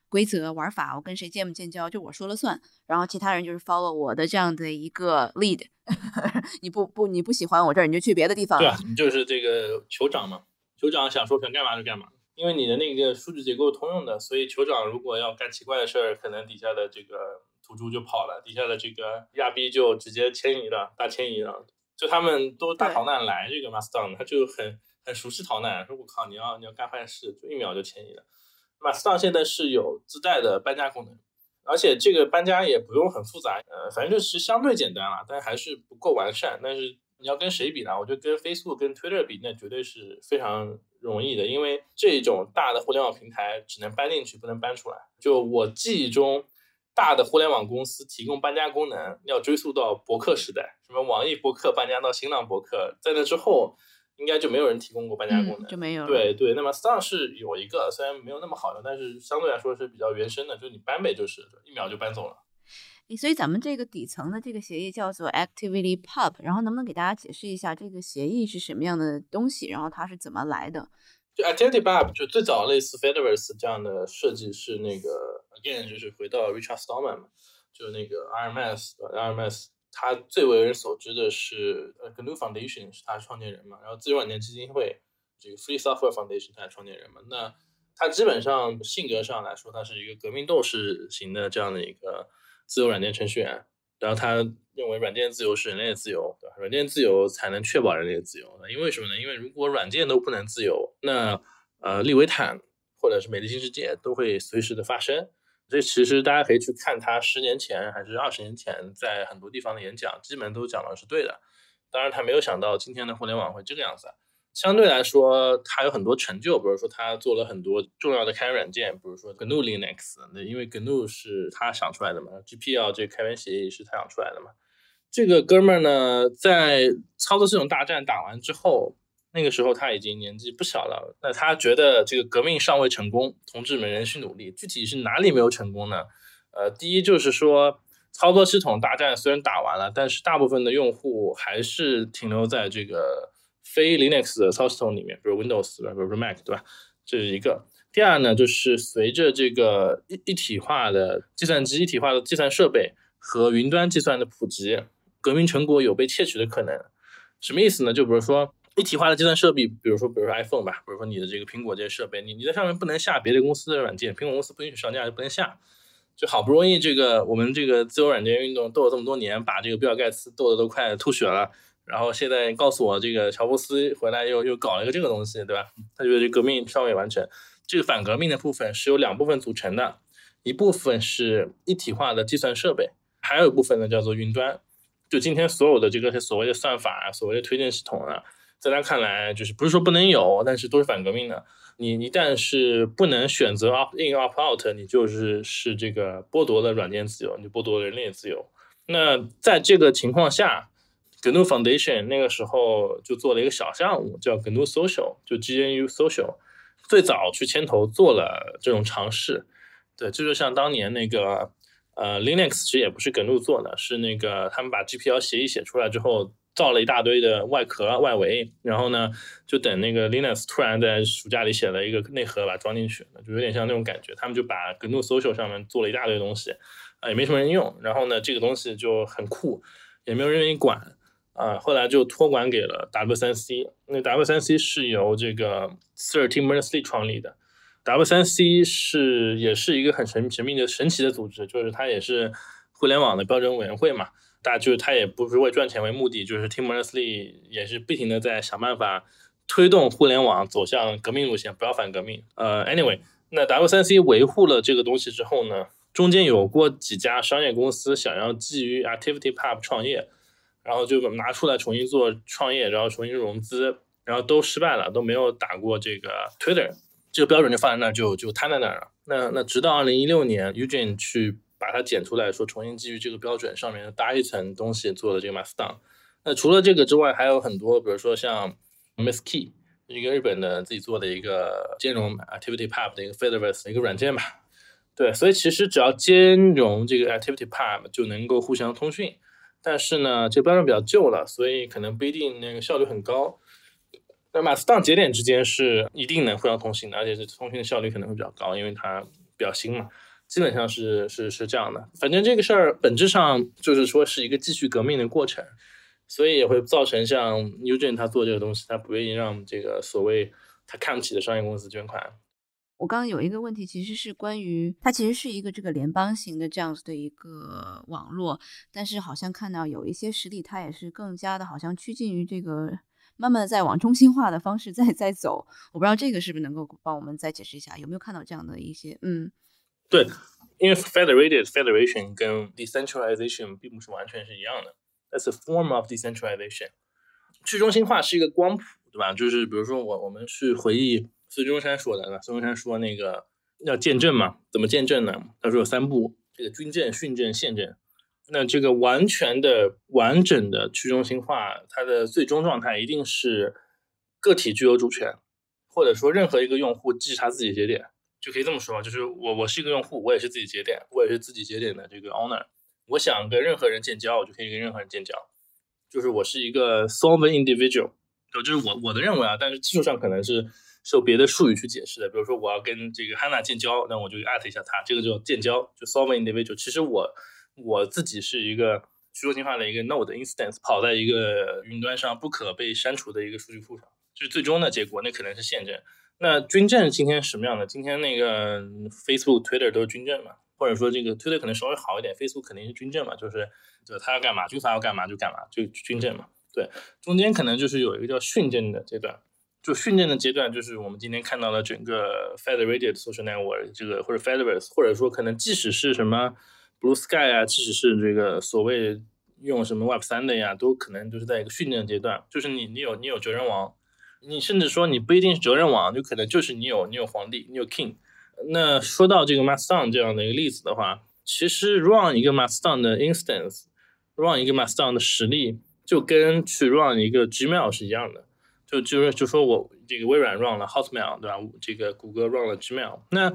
规则玩法，我跟谁建不建交就我说了算，然后其他人就是 follow 我的这样的一个 lead。你不不你不喜欢我这儿，你就去别的地方。对啊，你就是这个酋长嘛，酋长想说想干嘛就干嘛，因为你的那个数据结构通用的，所以酋长如果要干奇怪的事儿，可能底下的这个。土著就跑了，底下的这个亚逼就直接迁移了，大迁移了。就他们都大逃难来这个 Mastodon，他就很很熟悉逃难。说我靠，你要你要干坏事，就一秒就迁移了。Mastodon 现在是有自带的搬家功能，而且这个搬家也不用很复杂，呃，反正就是相对简单了，但还是不够完善。但是你要跟谁比呢？我觉得跟 Facebook、跟 Twitter 比，那绝对是非常容易的，因为这种大的互联网平台只能搬进去，不能搬出来。就我记忆中。大的互联网公司提供搬家功能，要追溯到博客时代，什么网易博客搬家到新浪博客，在那之后，应该就没有人提供过搬家功能，就没有。对对，那么 Star 是有一个，虽然没有那么好用，但是相对来说是比较原生的，就是你搬呗，就是一秒就搬走了。所以咱们这个底层的这个协议叫做 Activity Pub，然后能不能给大家解释一下这个协议是什么样的东西，然后它是怎么来的？就 Activity Pub 就最早类似 Fediverse 这样的设计是那个 again 就是回到 Richard Stallman 嘛，就那个 RMS，RMS 他最为人所知的是呃 GNU Foundation 是他创建人嘛，然后自由软件基金会这个 Free Software Foundation 他创建人嘛，那他基本上性格上来说他是一个革命斗士型的这样的一个自由软件程序员。然后他认为软件自由是人类的自由，对吧？软件自由才能确保人类的自由。因为什么呢？因为如果软件都不能自由，那呃，利维坦或者是美丽新世界都会随时的发生。这其实大家可以去看他十年前还是二十年前在很多地方的演讲，基本都讲的是对的。当然，他没有想到今天的互联网会这个样子。相对来说，他有很多成就，比如说他做了很多重要的开源软件，比如说 GNU Linux，那因为 GNU 是他想出来的嘛，GPL 这个开源协议是他想出来的嘛。这个哥们儿呢，在操作系统大战打完之后，那个时候他已经年纪不小了，那他觉得这个革命尚未成功，同志们仍需努力。具体是哪里没有成功呢？呃，第一就是说，操作系统大战虽然打完了，但是大部分的用户还是停留在这个。非 Linux 的操作系统里面，比如 Windows，比如说 Mac 对吧？这是一个。第二呢，就是随着这个一一体化的计算机、一体化的计算设备和云端计算的普及，革命成果有被窃取的可能。什么意思呢？就比如说一体化的计算设备，比如说比如说 iPhone 吧，比如说你的这个苹果这些设备，你你在上面不能下别的公司的软件，苹果公司不允许上架就不能下。就好不容易这个我们这个自由软件运动斗了这么多年，把这个比尔盖茨斗的都快吐血了，然后现在告诉我这个乔布斯回来又又搞了一个这个东西，对吧？他觉得这革命尚未完成。这个反革命的部分是由两部分组成的，一部分是一体化的计算设备，还有一部分呢叫做云端。就今天所有的这个所谓的算法啊，所谓的推荐系统啊，在他看来就是不是说不能有，但是都是反革命的。你一旦是不能选择 opt in opt out，你就是是这个剥夺了软件自由，你剥夺了人类自由。那在这个情况下，GNU Foundation 那个时候就做了一个小项目，叫 GNU Social，就 GNU Social，最早去牵头做了这种尝试。对，这就像当年那个。呃，Linux 其实也不是 GNU 做的，是那个他们把 GPL 协议写出来之后，造了一大堆的外壳外围，然后呢，就等那个 Linux 突然在暑假里写了一个内核把它装进去，就有点像那种感觉。他们就把 GNU Social 上面做了一大堆东西，啊，也没什么人用，然后呢，这个东西就很酷，也没有人愿意管，啊，后来就托管给了 W3C。那 W3C 是由这个 Sir Tim Berners-Lee 创立的。W 三 C 是也是一个很神神秘的神奇的组织，就是它也是互联网的标准委员会嘛，大就是他也不是为赚钱为目的，就是 Tim Berners-Lee 也是不停的在想办法推动互联网走向革命路线，不要反革命。呃，anyway，那 W 三 C 维护了这个东西之后呢，中间有过几家商业公司想要基于 ActivityPub 创业，然后就拿出来重新做创业，然后重新融资，然后都失败了，都没有打过这个 Twitter。这个标准就放在那儿，就就摊在那儿了。那那直到二零一六年，Eugene 去把它剪出来，说重新基于这个标准上面搭一层东西做的这个 Mastodon。那除了这个之外，还有很多，比如说像 Misskey，一个日本的自己做的一个兼容 ActivityPub 的一个 Fediverse 一个软件吧。对，所以其实只要兼容这个 ActivityPub 就能够互相通讯。但是呢，这个标准比较旧了，所以可能不一定那个效率很高。那马斯 n 节点之间是一定能互相通信的，而且是通讯的效率可能会比较高，因为它比较新嘛。基本上是是是这样的。反正这个事儿本质上就是说是一个继续革命的过程，所以也会造成像 Eugene 他做这个东西，他不愿意让这个所谓他看不起的商业公司捐款。我刚刚有一个问题，其实是关于它其实是一个这个联邦型的这样子的一个网络，但是好像看到有一些实体，它也是更加的好像趋近于这个。慢慢的在往中心化的方式在在走，我不知道这个是不是能够帮我们再解释一下，有没有看到这样的一些嗯，对，因为 federated federation 跟 decentralization 并不是完全是一样的，that's a form of decentralization。去中心化是一个光谱，对吧？就是比如说我我们去回忆孙中山说的，孙中山说那个要见证嘛，怎么见证呢？他说有三步，这个军政、训政、宪政。那这个完全的、完整的去中心化，它的最终状态一定是个体具有主权，或者说任何一个用户既是他自己节点，就可以这么说，就是我我是一个用户，我也是自己节点，我也是自己节点的这个 owner。我想跟任何人建交，我就可以跟任何人建交，就是我是一个 sovereign individual，就是我我的认为啊，但是技术上可能是受别的术语去解释的，比如说我要跟这个 Hanna 建交，那我就艾特一下他，这个叫建交，就 sovereign individual。其实我。我自己是一个去中心化的一个 node instance，跑在一个云端上不可被删除的一个数据库上，就是最终的结果，那可能是现证。那军政今天什么样的？今天那个 Facebook、Twitter 都是军政嘛？或者说这个 Twitter 可能稍微好一点，Facebook 肯定是军政嘛？就是就他要干嘛，军阀要干嘛就干嘛，就军政嘛。对，中间可能就是有一个叫训政的阶段，就训政的阶段就是我们今天看到的整个 federated social network 这个或者 Federate，或者说可能即使是什么。Blue Sky 啊，即使是这个所谓用什么 Web 三的呀，都可能都是在一个训练阶段。就是你，你有你有哲人王，你甚至说你不一定是责任王，就可能就是你有你有皇帝，你有 King。那说到这个 Mastodon 这样的一个例子的话，其实 run 一个 Mastodon 的 instance，run 一个 Mastodon 的实力，就跟去 run 一个 Gmail 是一样的。就就是就说我这个微软 run 了 Hotmail，对吧？这个谷歌 run 了 Gmail，那。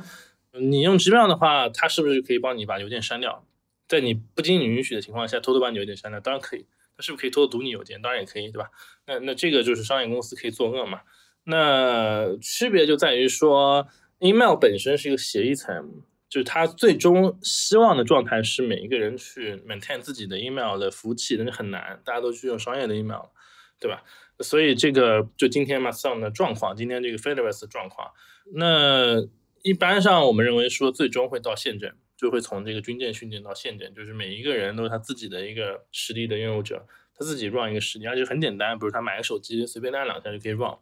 你用 Gmail 的话，它是不是可以帮你把邮件删掉？在你不经你允许的情况下，偷偷把你邮件删掉？当然可以。是不是可以偷偷读你邮件？当然也可以，对吧？那那这个就是商业公司可以作恶嘛？那区别就在于说，email 本身是一个协议层，就是它最终希望的状态是每一个人去 maintain 自己的 email 的服务器，那就很难，大家都去用商业的 email。对吧？所以这个就今天 m a s o n 的状况，今天这个 Federer 的状况，那一般上我们认为说最终会到宪政，就会从这个军舰训练到宪舰，就是每一个人都是他自己的一个实力的拥有者，他自己 run 一个实力，而且很简单，比如他买个手机，随便按两下就可以 run，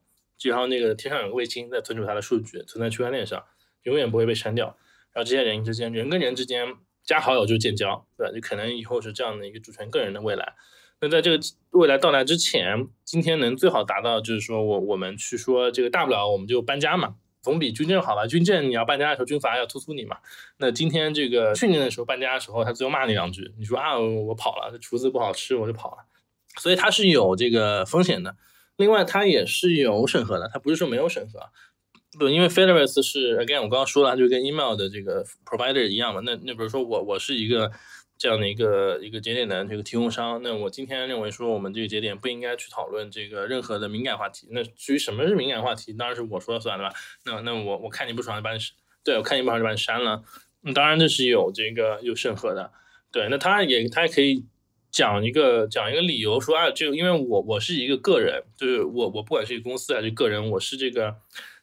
然后那个天上有个卫星在存储他的数据，存在区块链上，永远不会被删掉。然后这些人之间，人跟人之间加好友就建交，对吧？就可能以后是这样的一个主权个人的未来。那在这个未来到来之前，今天能最好达到就是说我我们去说这个大不了我们就搬家嘛，总比军政好吧？军政你要搬家的时候军阀要突突你嘛。那今天这个训练的时候搬家的时候，他最后骂你两句，你说啊我跑了，这厨子不好吃我就跑了，所以它是有这个风险的。另外它也是有审核的，它不是说没有审核。对，因为 Federer 是 again 我刚刚说了，就跟 email 的这个 provider 一样嘛。那那比如说我我是一个。这样的一个一个节点的这个提供商，那我今天认为说我们这个节点不应该去讨论这个任何的敏感话题。那至于什么是敏感话题，当然是我说了算，对吧？那那我我看你不爽就把你，对我看你不爽就把你删了。那当然这是有这个有审核的，对。那他也他也可以讲一个讲一个理由说啊，就因为我我是一个个人，就是我我不管是公司还是个人，我是这个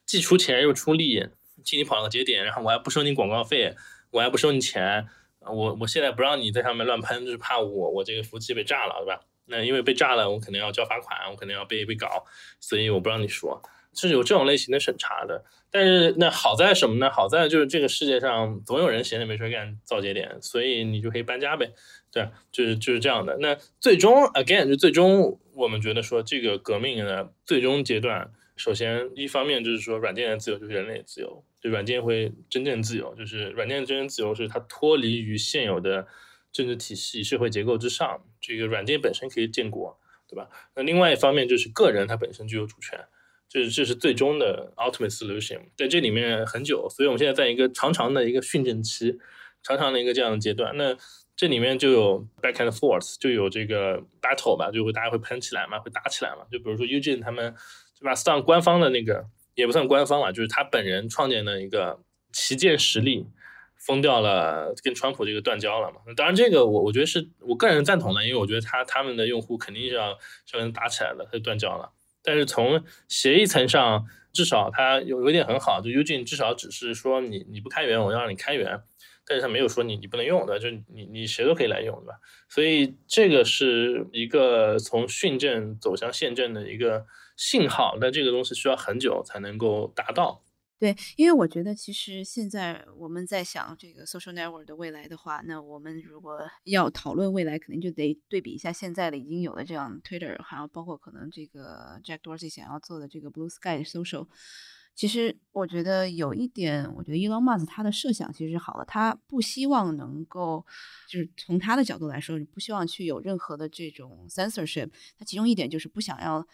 既出钱又出力替你跑了个节点，然后我还不收你广告费，我还不收你钱。我我现在不让你在上面乱喷，就是怕我我这个服务器被炸了，对吧？那因为被炸了，我肯定要交罚款，我肯定要被被搞，所以我不让你说，是有这种类型的审查的。但是那好在什么呢？好在就是这个世界上总有人闲着没事干造节点，所以你就可以搬家呗，对，就是就是这样的。那最终 again 就最终我们觉得说这个革命的最终阶段，首先一方面就是说软件的自由就是人类自由。就软件会真正自由，就是软件真正自由是它脱离于现有的政治体系、社会结构之上。这个软件本身可以建国，对吧？那另外一方面就是个人他本身具有主权，这是这是最终的 ultimate solution。在这里面很久，所以我们现在在一个长长的一个训政期，长长的一个这样的阶段。那这里面就有 back and forth，就有这个 battle 吧，就会大家会喷起来嘛，会打起来嘛。就比如说 Eugene 他们，对吧？Stan 官方的那个。也不算官方吧，就是他本人创建的一个旗舰实力封掉了，跟川普这个断交了嘛。当然，这个我我觉得是我个人赞同的，因为我觉得他他们的用户肯定是要是要打起来了，他就断交了。但是从协议层上，至少他有有一点很好，就 Ugin 至少只是说你你不开源，我要让你开源，但是他没有说你你不能用的，就你你谁都可以来用，对吧？所以这个是一个从训政走向宪政的一个。信号，但这个东西需要很久才能够达到。对，因为我觉得其实现在我们在想这个 social network 的未来的话，那我们如果要讨论未来，肯定就得对比一下现在的已经有的这样 Twitter，还有包括可能这个 Jack Dorsey 想要做的这个 Blue Sky social。其实我觉得有一点，我觉得 Elon Musk 他的设想其实是好的，他不希望能够就是从他的角度来说，不希望去有任何的这种 censorship。他其中一点就是不想要。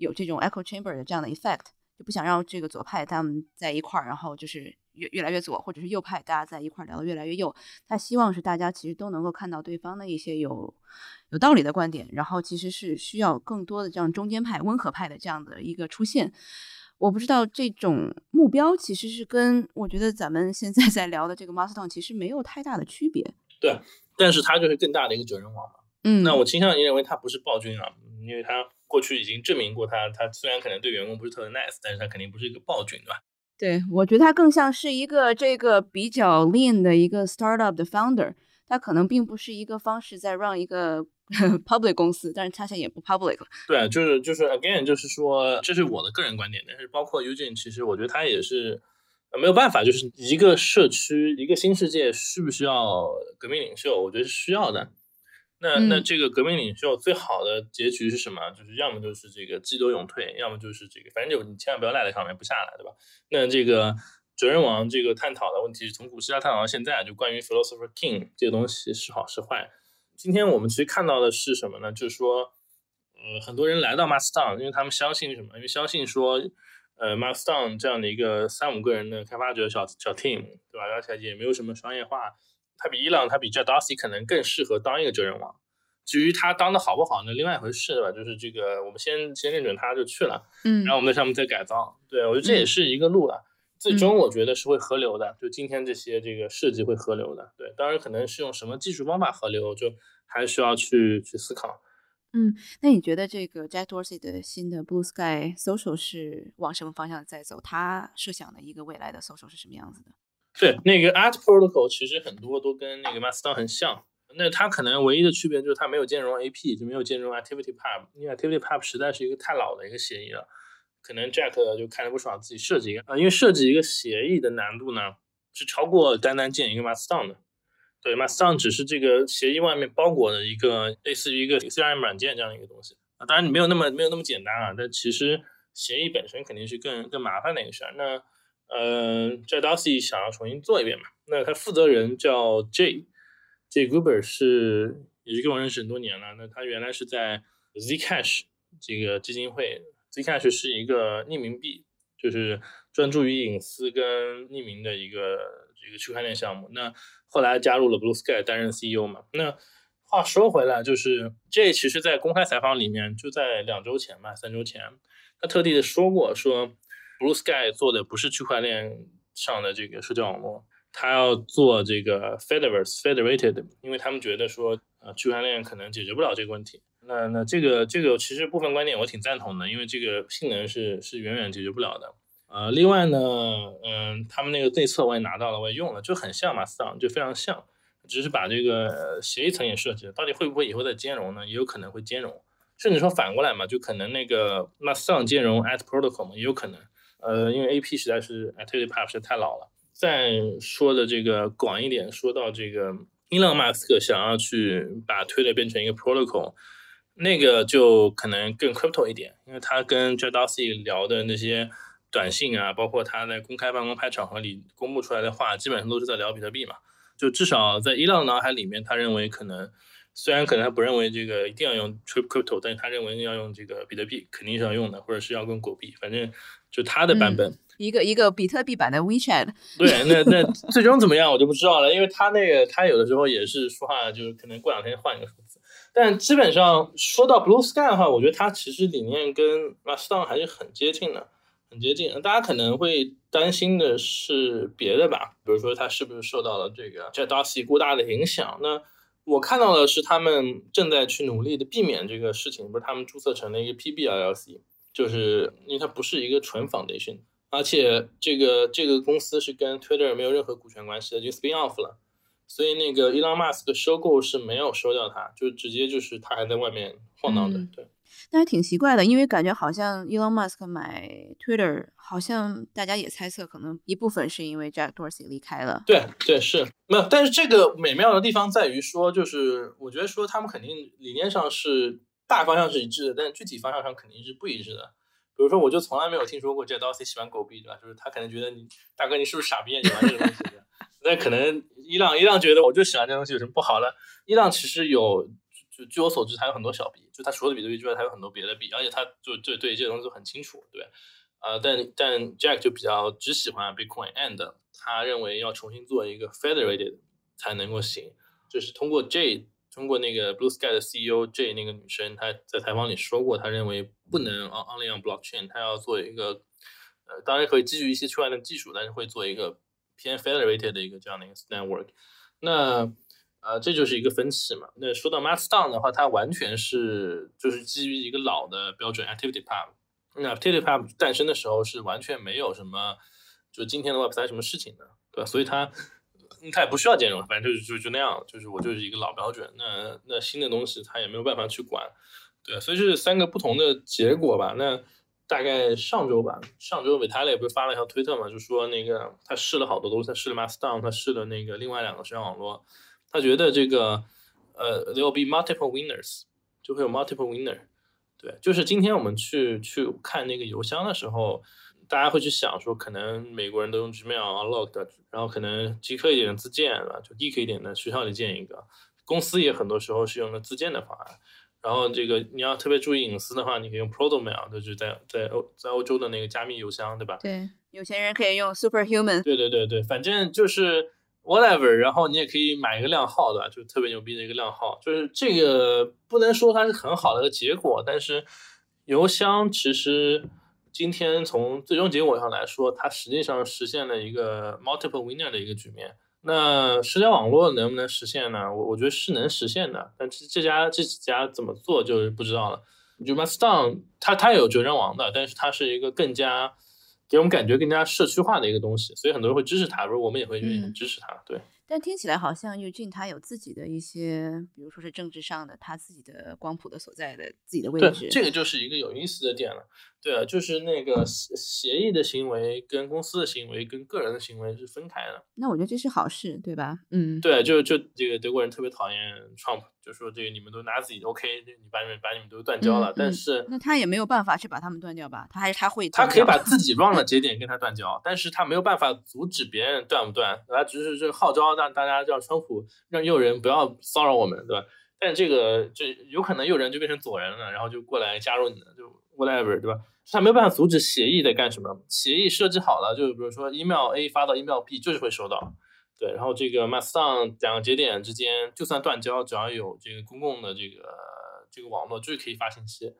有这种 echo chamber 的这样的 effect，就不想让这个左派他们在一块儿，然后就是越越来越左，或者是右派大家在一块儿聊得越来越右。他希望是大家其实都能够看到对方的一些有有道理的观点，然后其实是需要更多的这样中间派、温和派的这样的一个出现。我不知道这种目标其实是跟我觉得咱们现在在聊的这个 Mastodon 其实没有太大的区别。对，但是它就是更大的一个责任网嘛。嗯，那我倾向于认为它不是暴君啊，因为它。过去已经证明过，他他虽然可能对员工不是特别 nice，但是他肯定不是一个暴君，对吧？对，我觉得他更像是一个这个比较 lean 的一个 startup 的 founder，他可能并不是一个方式在让一个 public 公司，但是他现在也不 public 了。对，就是就是 again，就是说这是我的个人观点，但是包括 Eugene，其实我觉得他也是没有办法，就是一个社区一个新世界需不需要革命领袖？我觉得是需要的。那那这个革命领袖最好的结局是什么？就是要么就是这个激流勇退，要么就是这个，反正就你千万不要赖在上面不下来，对吧？那这个哲人王这个探讨的问题是从古希腊探讨到现在，就关于 philosopher king 这个东西是好是坏。今天我们其实看到的是什么呢？就是说，呃，很多人来到 Mastodon，因为他们相信什么？因为相信说，呃，Mastodon 这样的一个三五个人的开发者小小 team，对吧？而且也没有什么商业化。他比伊朗，他比 j a d o s i 可能更适合当一个责任王。至于他当的好不好，那另外一回事，对吧？就是这个，我们先先认准他就去了，嗯，然后我们在上面再改造。对我觉得这也是一个路了。最终我觉得是会合流的，就今天这些这个设计会合流的。对，当然可能是用什么技术方法合流，就还需要去去思考。嗯，那你觉得这个 Jack Dorsey 的新的 Blue Sky Social 是往什么方向在走？他设想的一个未来的 Social 是什么样子的？对，那个 Art Protocol 其实很多都跟那个 Mastodon 很像。那它可能唯一的区别就是它没有兼容 AP，就没有兼容 Activity Pub。因为 Activity Pub 实在是一个太老的一个协议了，可能 Jack 就看着不爽，自己设计一个啊。因为设计一个协议的难度呢，是超过单单建一个 Mastodon 的。对，Mastodon 只是这个协议外面包裹的一个类似于一个 CRM 软件这样的一个东西啊。当然你没有那么没有那么简单啊，但其实协议本身肯定是更更麻烦的一个事儿。那呃，Jack Dorsey 想要重新做一遍嘛？那他负责人叫 Jay，Jay Gruber 是也是跟我认识很多年了。那他原来是在 Zcash 这个基金会，Zcash 是一个匿名币，就是专注于隐私跟匿名的一个这个区块链项目。那后来加入了 Blue Sky 担任 CEO 嘛。那话说回来，就是 Jay 其实，在公开采访里面，就在两周前吧，三周前，他特地的说过，说 Blue Sky 做的不是区块链上的这个社交网络。他要做这个 Fediverse Federated，因为他们觉得说，呃，区块链可能解决不了这个问题。那那这个这个其实部分观点我挺赞同的，因为这个性能是是远远解决不了的。呃，另外呢，嗯，他们那个内测我也拿到了，我也用了，就很像嘛 s t o n 就非常像，只是把这个协议层也设计了。到底会不会以后再兼容呢？也有可能会兼容，甚至说反过来嘛，就可能那个 Mastodon 兼容 At Protocol，也有可能。呃，因为 AP 实在是 Activity Pub 实在太老了。再说的这个广一点，说到这个伊朗马斯克想要去把 Twitter 变成一个 protocol，那个就可能更 crypto 一点，因为他跟 j a d o s i 聊的那些短信啊，包括他在公开办公开场合里公布出来的话，基本上都是在聊比特币嘛。就至少在伊朗脑海里面，他认为可能虽然可能他不认为这个一定要用 crypto，但是他认为要用这个比特币肯定是要用的，或者是要跟狗币，反正就他的版本。一个一个比特币版的 WeChat，对，那那最终怎么样我就不知道了，因为他那个他有的时候也是说话，就是可能过两天换一个数字。但基本上说到 Blue Sky 的话，我觉得它其实理念跟 Mastodon 还是很接近的，很接近。大家可能会担心的是别的吧，比如说它是不是受到了这个过大的影响？那我看到的是他们正在去努力的避免这个事情，不是他们注册成了一个 PBLC，就是因为它不是一个纯 foundation。而且这个这个公司是跟 Twitter 没有任何股权关系的，就 spin off 了，所以那个 Elon Musk 收购是没有收掉它，就直接就是他还在外面晃荡的。对，但是挺奇怪的，因为感觉好像 Elon Musk 买 Twitter，好像大家也猜测可能一部分是因为 Jack Dorsey 离开了。对对是，没有，但是这个美妙的地方在于说，就是我觉得说他们肯定理念上是大方向是一致的，但具体方向上肯定是不一致的。比如说，我就从来没有听说过 Jack Dorsey 喜欢狗币，对吧？就是他可能觉得你大哥，你是不是傻逼啊？你玩这个东西？那可能伊朗伊朗觉得我就喜欢这东西，有什么不好呢？伊朗其实有，就据我所知，他有很多小币，就他除了比特币之外，他有很多别的币，而且他就就对这些东西很清楚，对。呃，但但 Jack 就比较只喜欢 Bitcoin and 他认为要重新做一个 Federated 才能够行，就是通过 J。通过那个 Blue Sky 的 CEO J 那个女生，她在采访里说过，她认为不能 on only on blockchain，她要做一个，呃，当然可以基于一些区块链的技术，但是会做一个偏 federated 的一个这样的一个 network。那呃，这就是一个分歧嘛。那说到 Mastodon 的话，它完全是就是基于一个老的标准 Activity Pub。那 Activity Pub 诞生的时候是完全没有什么，就今天的 Web 三什么事情的，对吧？所以它。他也不需要兼容，反正就就就那样，就是我就是一个老标准。那那新的东西他也没有办法去管，对，所以是三个不同的结果吧。那大概上周吧，上周 Vitalik 不是发了一条推特嘛，就说那个他试了好多东西，他试了 Mastodon，他试了那个另外两个社交网络，他觉得这个呃 there will be multiple winners，就会有 multiple winner，对，就是今天我们去去看那个邮箱的时候。大家会去想说，可能美国人都用 Gmail unlocked，然后可能极客一点的自建，就 geek 一点的学校里建一个，公司也很多时候是用的自建的方案。然后这个你要特别注意隐私的话，你可以用 Protomail，就是在在欧在欧洲的那个加密邮箱，对吧？对，有钱人可以用 Superhuman。对对对对，反正就是 whatever，然后你也可以买一个靓号，对吧？就特别牛逼的一个靓号，就是这个不能说它是很好的一个结果，但是邮箱其实。今天从最终结果上来说，它实际上实现了一个 multiple winner 的一个局面。那社交网络能不能实现呢？我我觉得是能实现的，但这这家这几家怎么做就是不知道了。就 Mastodon，它它有折人王的，但是它是一个更加给我们感觉更加社区化的一个东西，所以很多人会支持它，如果我们也会愿意支持它。对。但听起来好像 Eugene 他有自己的一些，比如说是政治上的，他自己的光谱的所在的自己的位置。对，这个就是一个有意思的点了。对啊，就是那个协协议的行为跟公司的行为跟个人的行为是分开的。那我觉得这是好事，对吧？嗯，对，就就这个德国人特别讨厌 Trump，就说这个你们都 Nazi，OK，你把你们把你们都断交了，但是那他也没有办法去把他们断掉吧？他还是他会，他可以把自己 run 的节点跟他断交，但是他没有办法阻止别人断不断，他只是这个号召让大家让川普让右人不要骚扰我们，对吧？但这个就有可能右人就变成左人了，然后就过来加入你了，就 whatever，对吧？他没有办法阻止协议在干什么，协议设置好了，就比如说 email A 发到 email B 就是会收到，对。然后这个 Mastodon 两个节点之间就算断交，只要有这个公共的这个这个网络，就是可以发信息。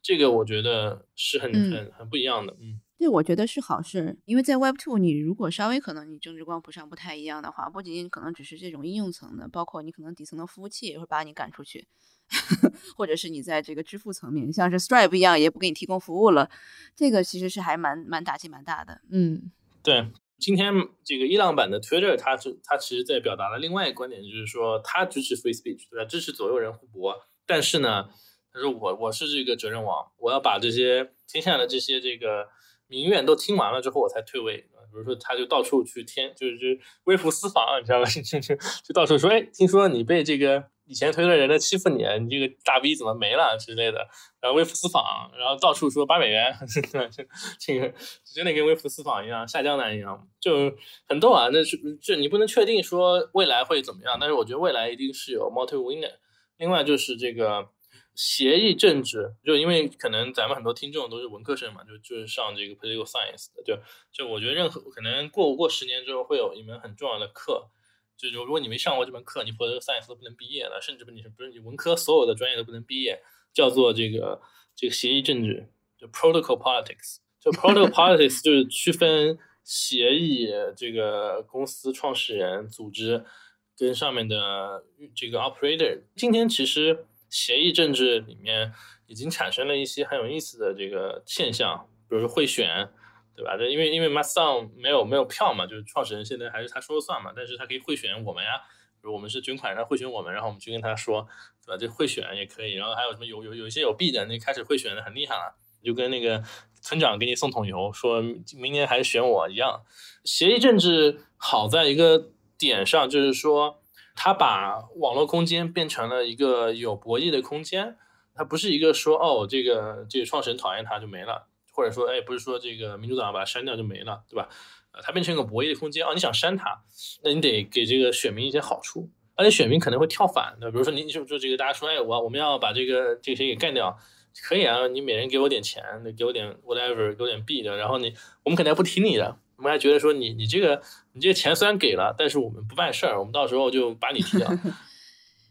这个我觉得是很很很不一样的，嗯。对，我觉得是好事，因为在 Web Two，你如果稍微可能你政治光谱上不太一样的话，不仅仅可能只是这种应用层的，包括你可能底层的服务器也会把你赶出去。或者是你在这个支付层面，像是 Stripe 一样，也不给你提供服务了，这个其实是还蛮蛮打击蛮大的。嗯，对。今天这个伊朗版的 Twitter，它是它其实在表达了另外一个观点，就是说它支持 Free Speech，对吧？支持左右人互搏。但是呢，他说我我是这个责任王，我要把这些天下的这些这个民怨都听完了之后，我才退位。比如说，他就到处去添，就是就微服私访，你知道吧？就就就到处说，哎，听说你被这个。以前推特人的欺负你，你这个大 V 怎么没了之类的，然后微服私访，然后到处说八美元，这个真的跟微服私访一样，下江南一样，就很逗啊。那是这你不能确定说未来会怎么样，但是我觉得未来一定是有 multi winner。另外就是这个协议政治，就因为可能咱们很多听众都是文科生嘛，就就是上这个 political science 的，就就我觉得任何可能过过十年之后会有一门很重要的课。就就如果你没上过这门课，你 political science 都不能毕业了，甚至不你是不是你文科所有的专业都不能毕业，叫做这个这个协议政治，就 protocol politics，就 protocol politics 就是区分协议这个公司创始人组织跟上面的这个 operator。今天其实协议政治里面已经产生了一些很有意思的这个现象，比如说贿选。对吧？这因为因为 Mastodon 没有没有票嘛，就是创始人现在还是他说了算嘛。但是他可以贿选我们呀，比如我们是捐款，他贿选我们，然后我们去跟他说，对吧？这贿选也可以。然后还有什么有有有一些有币的，那开始贿选的很厉害了，就跟那个村长给你送桶油，说明年还是选我一样。协议政治好在一个点上，就是说他把网络空间变成了一个有博弈的空间，它不是一个说哦这个这个创始人讨厌他就没了。或者说，哎，不是说这个民主党把它删掉就没了，对吧？呃，它变成一个博弈的空间啊。你想删它，那你得给这个选民一些好处，而且选民可能会跳反的。比如说，你就就这个大家说，哎，我我们要把这个这个谁给干掉，可以啊，你每人给我点钱，给我点 whatever，给我点币的，然后你我们肯定还不听你的，我们还觉得说你你这个你这个钱虽然给了，但是我们不办事儿，我们到时候就把你踢掉。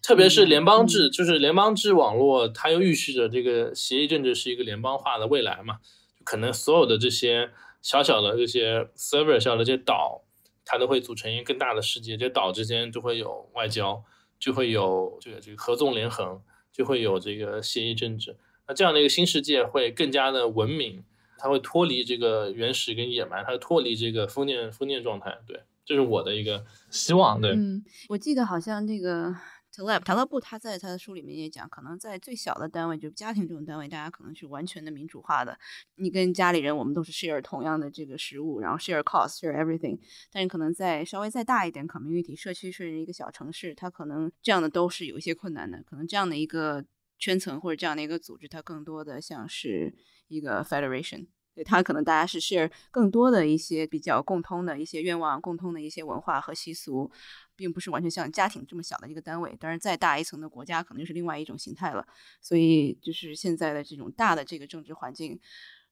特别是联邦制，就是联邦制网络，它又预示着这个协议政治是一个联邦化的未来嘛。可能所有的这些小小的这些 server 小的这些岛，它都会组成一个更大的世界。这些岛之间就会有外交，就会有这个这个合纵连横，就会有这个协议政治。那这样的一个新世界会更加的文明，它会脱离这个原始跟野蛮，它脱离这个封建封建状态。对，这是我的一个希望。对，嗯，我记得好像那个。Taleb 塔勒布他在他的书里面也讲，可能在最小的单位，就家庭这种单位，大家可能是完全的民主化的。你跟家里人，我们都是 share 同样的这个食物，然后 share cost，share everything。但是可能在稍微再大一点 community 社区，甚至一个小城市，它可能这样的都是有一些困难的。可能这样的一个圈层或者这样的一个组织，它更多的像是一个 federation。对，它可能大家是 share 更多的一些比较共通的一些愿望、共通的一些文化和习俗。并不是完全像家庭这么小的一个单位，当然再大一层的国家可能就是另外一种形态了。所以就是现在的这种大的这个政治环境，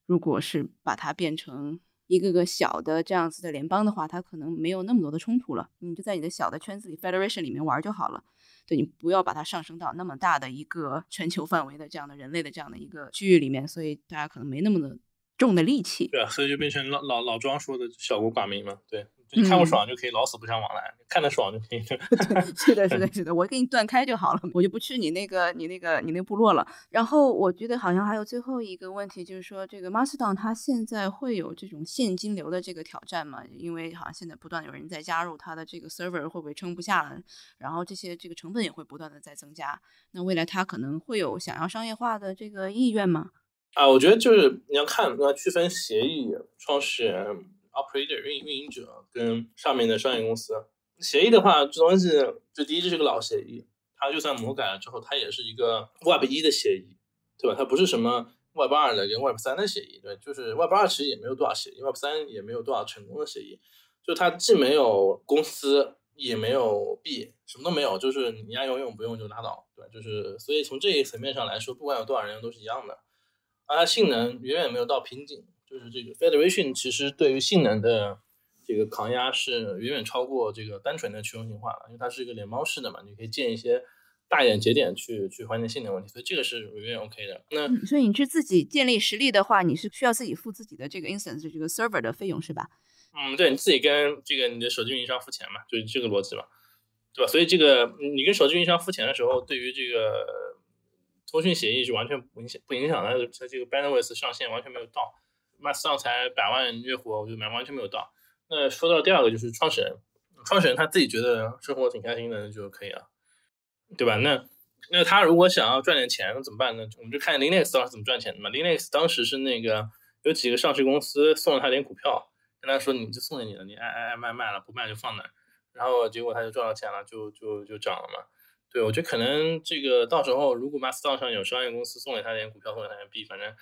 如果是把它变成一个个小的这样子的联邦的话，它可能没有那么多的冲突了。你就在你的小的圈子里 federation 里面玩就好了。对你不要把它上升到那么大的一个全球范围的这样的人类的这样的一个区域里面，所以大家可能没那么的重的力气。对啊，所以就变成老老老庄说的小国寡民嘛。对。你看不爽就可以老死不相往来，看得爽就可以。是的，是的，是的，我给你断开就好了，我就不去你那个、你那个、你那个部落了。然后我觉得好像还有最后一个问题，就是说这个 Mastodon 它现在会有这种现金流的这个挑战吗？因为好像现在不断有人在加入它的这个 server，会不会撑不下了？然后这些这个成本也会不断的在增加。那未来它可能会有想要商业化的这个意愿吗？啊，我觉得就是你要看要区分协议创始人。Operator 运运营者跟上面的商业公司协议的话，这东西就第一这是个老协议，它就算魔改了之后，它也是一个 Web 一的协议，对吧？它不是什么 Web 二的跟 Web 三的协议，对，就是 Web 二其实也没有多少协议，Web 三也没有多少成功的协议，就它既没有公司，也没有币，什么都没有，就是你爱用用，不用就拉倒，对吧，就是所以从这一层面上来说，不管有多少人都是一样的，而它性能远远没有到瓶颈。就是这个 Federation 其实对于性能的这个抗压是远远超过这个单纯的去中心化了，因为它是一个连猫式的嘛，你可以建一些大一点节点去去缓解性能问题，所以这个是远远 OK 的。那所以你是自己建立实力的话，你是需要自己付自己的这个 instance 这个 server 的费用是吧？嗯，对，你自己跟这个你的手机运营商付钱嘛，就是这个逻辑嘛，对吧？所以这个你跟手机运营商付钱的时候，对于这个通讯协议是完全不影响不影响的，它这个 bandwidth 上限完全没有到。Mastodon 才百万月活，我觉得完全没有到。那说到第二个就是创始人，创始人他自己觉得生活挺开心的就可以了，对吧？那那他如果想要赚点钱，那怎么办呢？我们就看 Linux 当时怎么赚钱的嘛。Linux 当时是那个有几个上市公司送了他点股票，跟他说你就送给你了，你爱爱爱卖卖了，不卖就放那。然后结果他就赚到钱了，就就就涨了嘛。对我觉得可能这个到时候如果 Mastodon 上有商业公司送给他点股票，送给他点币，反正。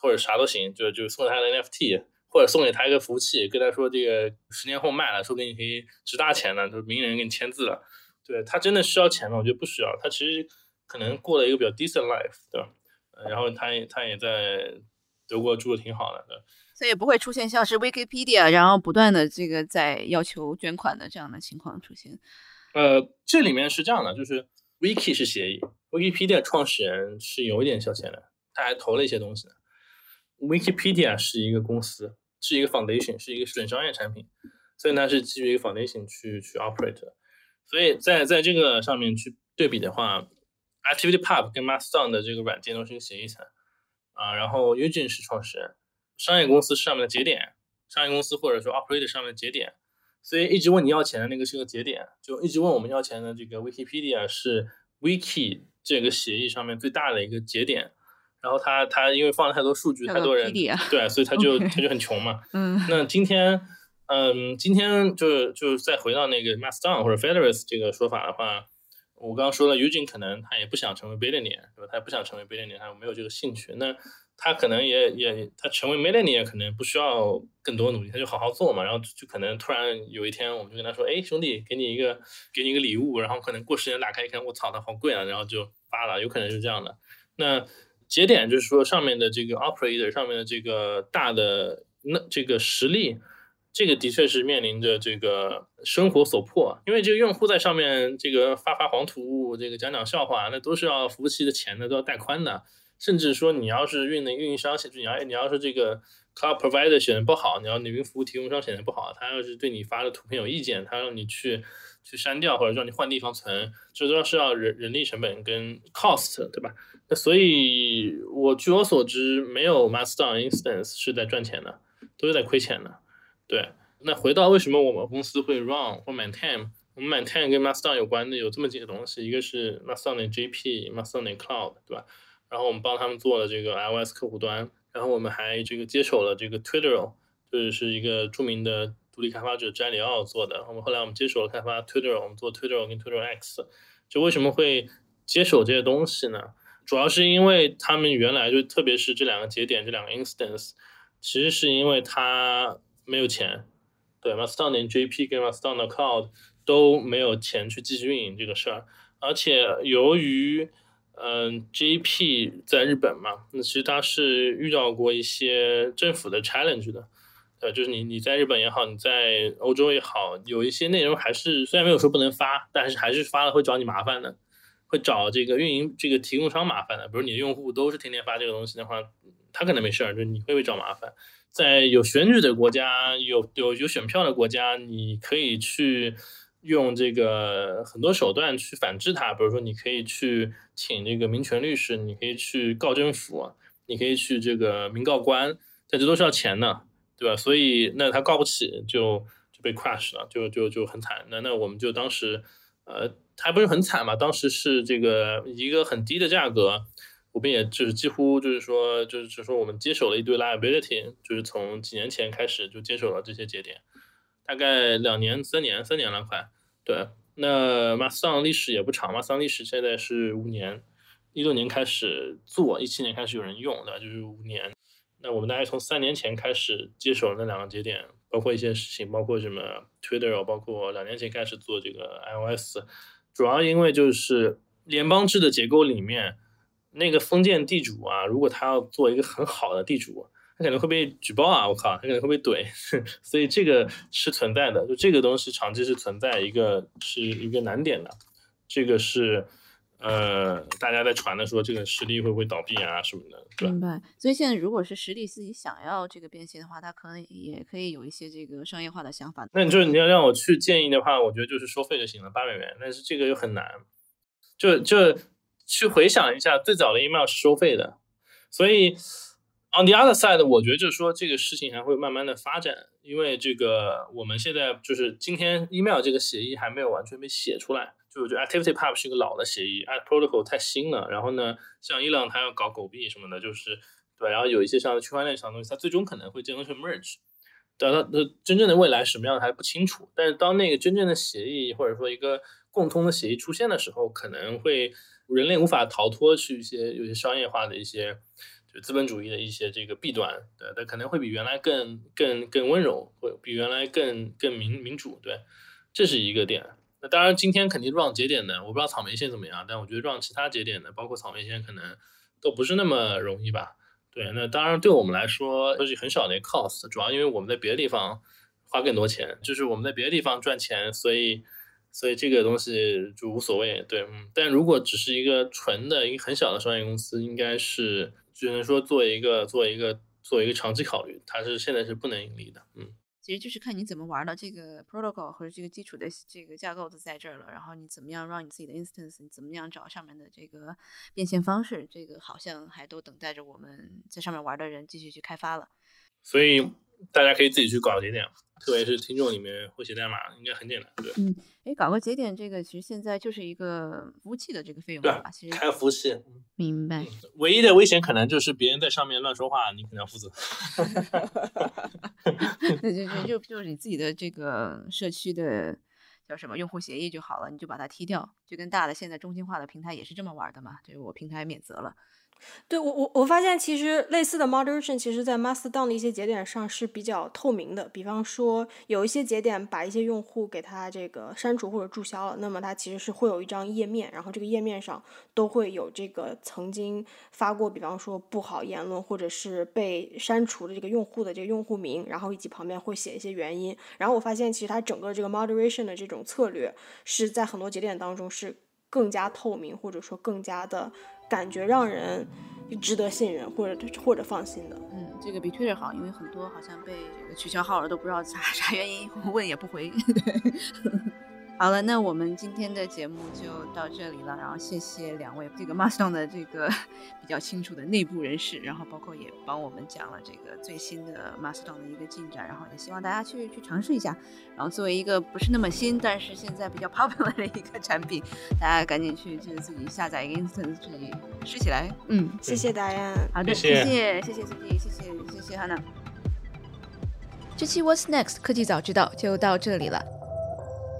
或者啥都行，就就送他的 NFT，或者送给他一个服务器，跟他说这个十年后卖了，说不定可以值大钱呢，就是名人给你签字了。对他真的需要钱吗？我觉得不需要，他其实可能过了一个比较 decent life，对吧？然后他也他也在德国住的挺好的，对。所以不会出现像是 Wikipedia，然后不断的这个在要求捐款的这样的情况出现。呃，这里面是这样的，就是 Wiki 是协议，Wikipedia 创始人是有一点小钱的，他还投了一些东西的。Wikipedia 是一个公司，是一个 foundation，是一个准商业产品，所以它是基于一个 foundation 去去 operate。所以在在这个上面去对比的话，ActivityPub 跟 Mastodon 的这个软件都是一个协议层啊，然后 Eugene 是创始人，商业公司上面的节点，商业公司或者说 operator 上面的节点，所以一直问你要钱的那个是个节点，就一直问我们要钱的这个 Wikipedia 是 Wiki 这个协议上面最大的一个节点。然后他他因为放了太多数据，太多人对，所以他就他就很穷嘛。嗯，那今天，嗯，今天就是就是再回到那个 Mastodon 或者 Federation 这个说法的话，我刚刚说了，Eugene 可能他也不想成为 billionaire，对吧？他也不想成为 billionaire，他没有这个兴趣。那他可能也也他成为 millionaire 可能不需要更多努力，他就好好做嘛。然后就可能突然有一天，我们就跟他说，哎，兄弟，给你一个给你一个礼物，然后可能过十年打开一看，我操，它好贵啊，然后就发了，有可能是这样的。那节点就是说上面的这个 operator 上面的这个大的那这个实力，这个的确是面临着这个生活所迫，因为这个用户在上面这个发发黄图，这个讲讲笑话，那都是要服务器的钱的，都要带宽的。甚至说你要是运的运营商写，你要你要是这个 cloud provider 选的不好，你要你云服务提供商选的不好，他要是对你发的图片有意见，他让你去去删掉或者让你换地方存，这都是要人人力成本跟 cost，对吧？那所以，我据我所知，没有 Mastodon instance 是在赚钱的，都是在亏钱的。对，那回到为什么我们公司会 run 或 maintain，我们 maintain 跟 Mastodon 有关的有这么几个东西，一个是 Mastodon 的 GP，Mastodon Cloud，对吧？然后我们帮他们做了这个 iOS 客户端，然后我们还这个接手了这个 Twitter，就是一个著名的独立开发者詹里奥做的。我们后来我们接手了开发 Twitter，我们做 Twitter 跟 Twitter X，就为什么会接手这些东西呢？主要是因为他们原来就，特别是这两个节点，这两个 instance，其实是因为他没有钱，对，Mastodon 连 JP 跟 Mastodon Cloud 都没有钱去继续运营这个事儿，而且由于，嗯，JP 在日本嘛，那其实它是遇到过一些政府的 challenge 的，对，就是你你在日本也好，你在欧洲也好，有一些内容还是虽然没有说不能发，但是还是发了会找你麻烦的。会找这个运营这个提供商麻烦的，比如你的用户都是天天发这个东西的话，他可能没事儿，就你会不会找麻烦？在有选举的国家，有有有选票的国家，你可以去用这个很多手段去反制他，比如说你可以去请这个民权律师，你可以去告政府，你可以去这个民告官，但这都是要钱的，对吧？所以那他告不起，就就被 crash 了，就就就很惨。那那我们就当时，呃，还不是很惨嘛，当时是这个一个很低的价格。我们也就是几乎就是说，就是就说，我们接手了一堆 liability，就是从几年前开始就接手了这些节点，大概两年、三年、三年了快。对，那 m a s t o n 历史也不长 m a s t o n 历史现在是五年，一六年开始做，一七年开始有人用的，就是五年。那我们大概从三年前开始接手那两个节点，包括一些事情，包括什么 Twitter，包括两年前开始做这个 iOS，主要因为就是联邦制的结构里面。那个封建地主啊，如果他要做一个很好的地主，他可能会被举报啊！我靠，他可能会被怼，所以这个是存在的。就这个东西长期是存在一个是一个难点的，这个是呃大家在传的说这个实力会不会倒闭啊什么的，明白。所以现在如果是实力自己想要这个变现的话，他可能也可以有一些这个商业化的想法。那你就是你要让我去建议的话，我觉得就是收费就行了，八美元。但是这个又很难，就就。去回想一下，最早的 email 是收费的，所以 on the other side，我觉得就是说这个事情还会慢慢的发展，因为这个我们现在就是今天 email 这个协议还没有完全被写出来，就我觉得 ActivityPub 是一个老的协议，Act Protocol 太新了，然后呢，像 Elon 他要搞狗币什么的，就是对，然后有一些像区块链上的东西，它最终可能会结合成 merge，但它的真正的未来什么样还不清楚，但是当那个真正的协议或者说一个共通的协议出现的时候，可能会。人类无法逃脱去一些有些商业化的一些，就资本主义的一些这个弊端，对，它可能会比原来更更更温柔，会比原来更更民民主，对，这是一个点。那当然，今天肯定 run 节点的，我不知道草莓线怎么样，但我觉得 run 其他节点的，包括草莓线，可能都不是那么容易吧。对，那当然对我们来说都是很少的 cost，主要因为我们在别的地方花更多钱，就是我们在别的地方赚钱，所以。所以这个东西就无所谓，对，嗯，但如果只是一个纯的一个很小的商业公司，应该是只能说做一个做一个做一个长期考虑，它是现在是不能盈利的，嗯，其实就是看你怎么玩了，这个 protocol 或者这个基础的这个架构都在这儿了，然后你怎么样让你自己的 instance，你怎么样找上面的这个变现方式，这个好像还都等待着我们在上面玩的人继续去开发了，所以。大家可以自己去搞节点，特别是听众里面会写代码，应该很简单，对。嗯，哎，搞个节点，这个其实现在就是一个服务器的这个费用吧？其实开服务器，明白。唯一的危险可能就是别人在上面乱说话，你可能要负责。对对对，就就是你自己的这个社区的叫什么用户协议就好了，你就把它踢掉，就跟大的现在中心化的平台也是这么玩的嘛，就是我平台免责了。对我我我发现其实类似的 moderation，其实在 Mastodon 的一些节点上是比较透明的。比方说有一些节点把一些用户给他这个删除或者注销了，那么它其实是会有一张页面，然后这个页面上都会有这个曾经发过，比方说不好言论或者是被删除的这个用户的这个用户名，然后以及旁边会写一些原因。然后我发现其实它整个这个 moderation 的这种策略是在很多节点当中是更加透明，或者说更加的。感觉让人值得信任或者或者放心的，嗯，这个比 Twitter 好，因为很多好像被取消号了都不知道啥 啥原因，问也不回。好了，那我们今天的节目就到这里了。然后谢谢两位这个 Mastodon 的这个 比较清楚的内部人士，然后包括也帮我们讲了这个最新的 Mastodon 的一个进展。然后也希望大家去去尝试一下。然后作为一个不是那么新，但是现在比较 popular 的一个产品，大家赶紧去就是自己下载一个 instance 自己试起来。嗯，谢谢大家。好的，谢谢谢谢 CP，谢谢谢谢 Hanna。这期 What's Next 科技早知道就到这里了。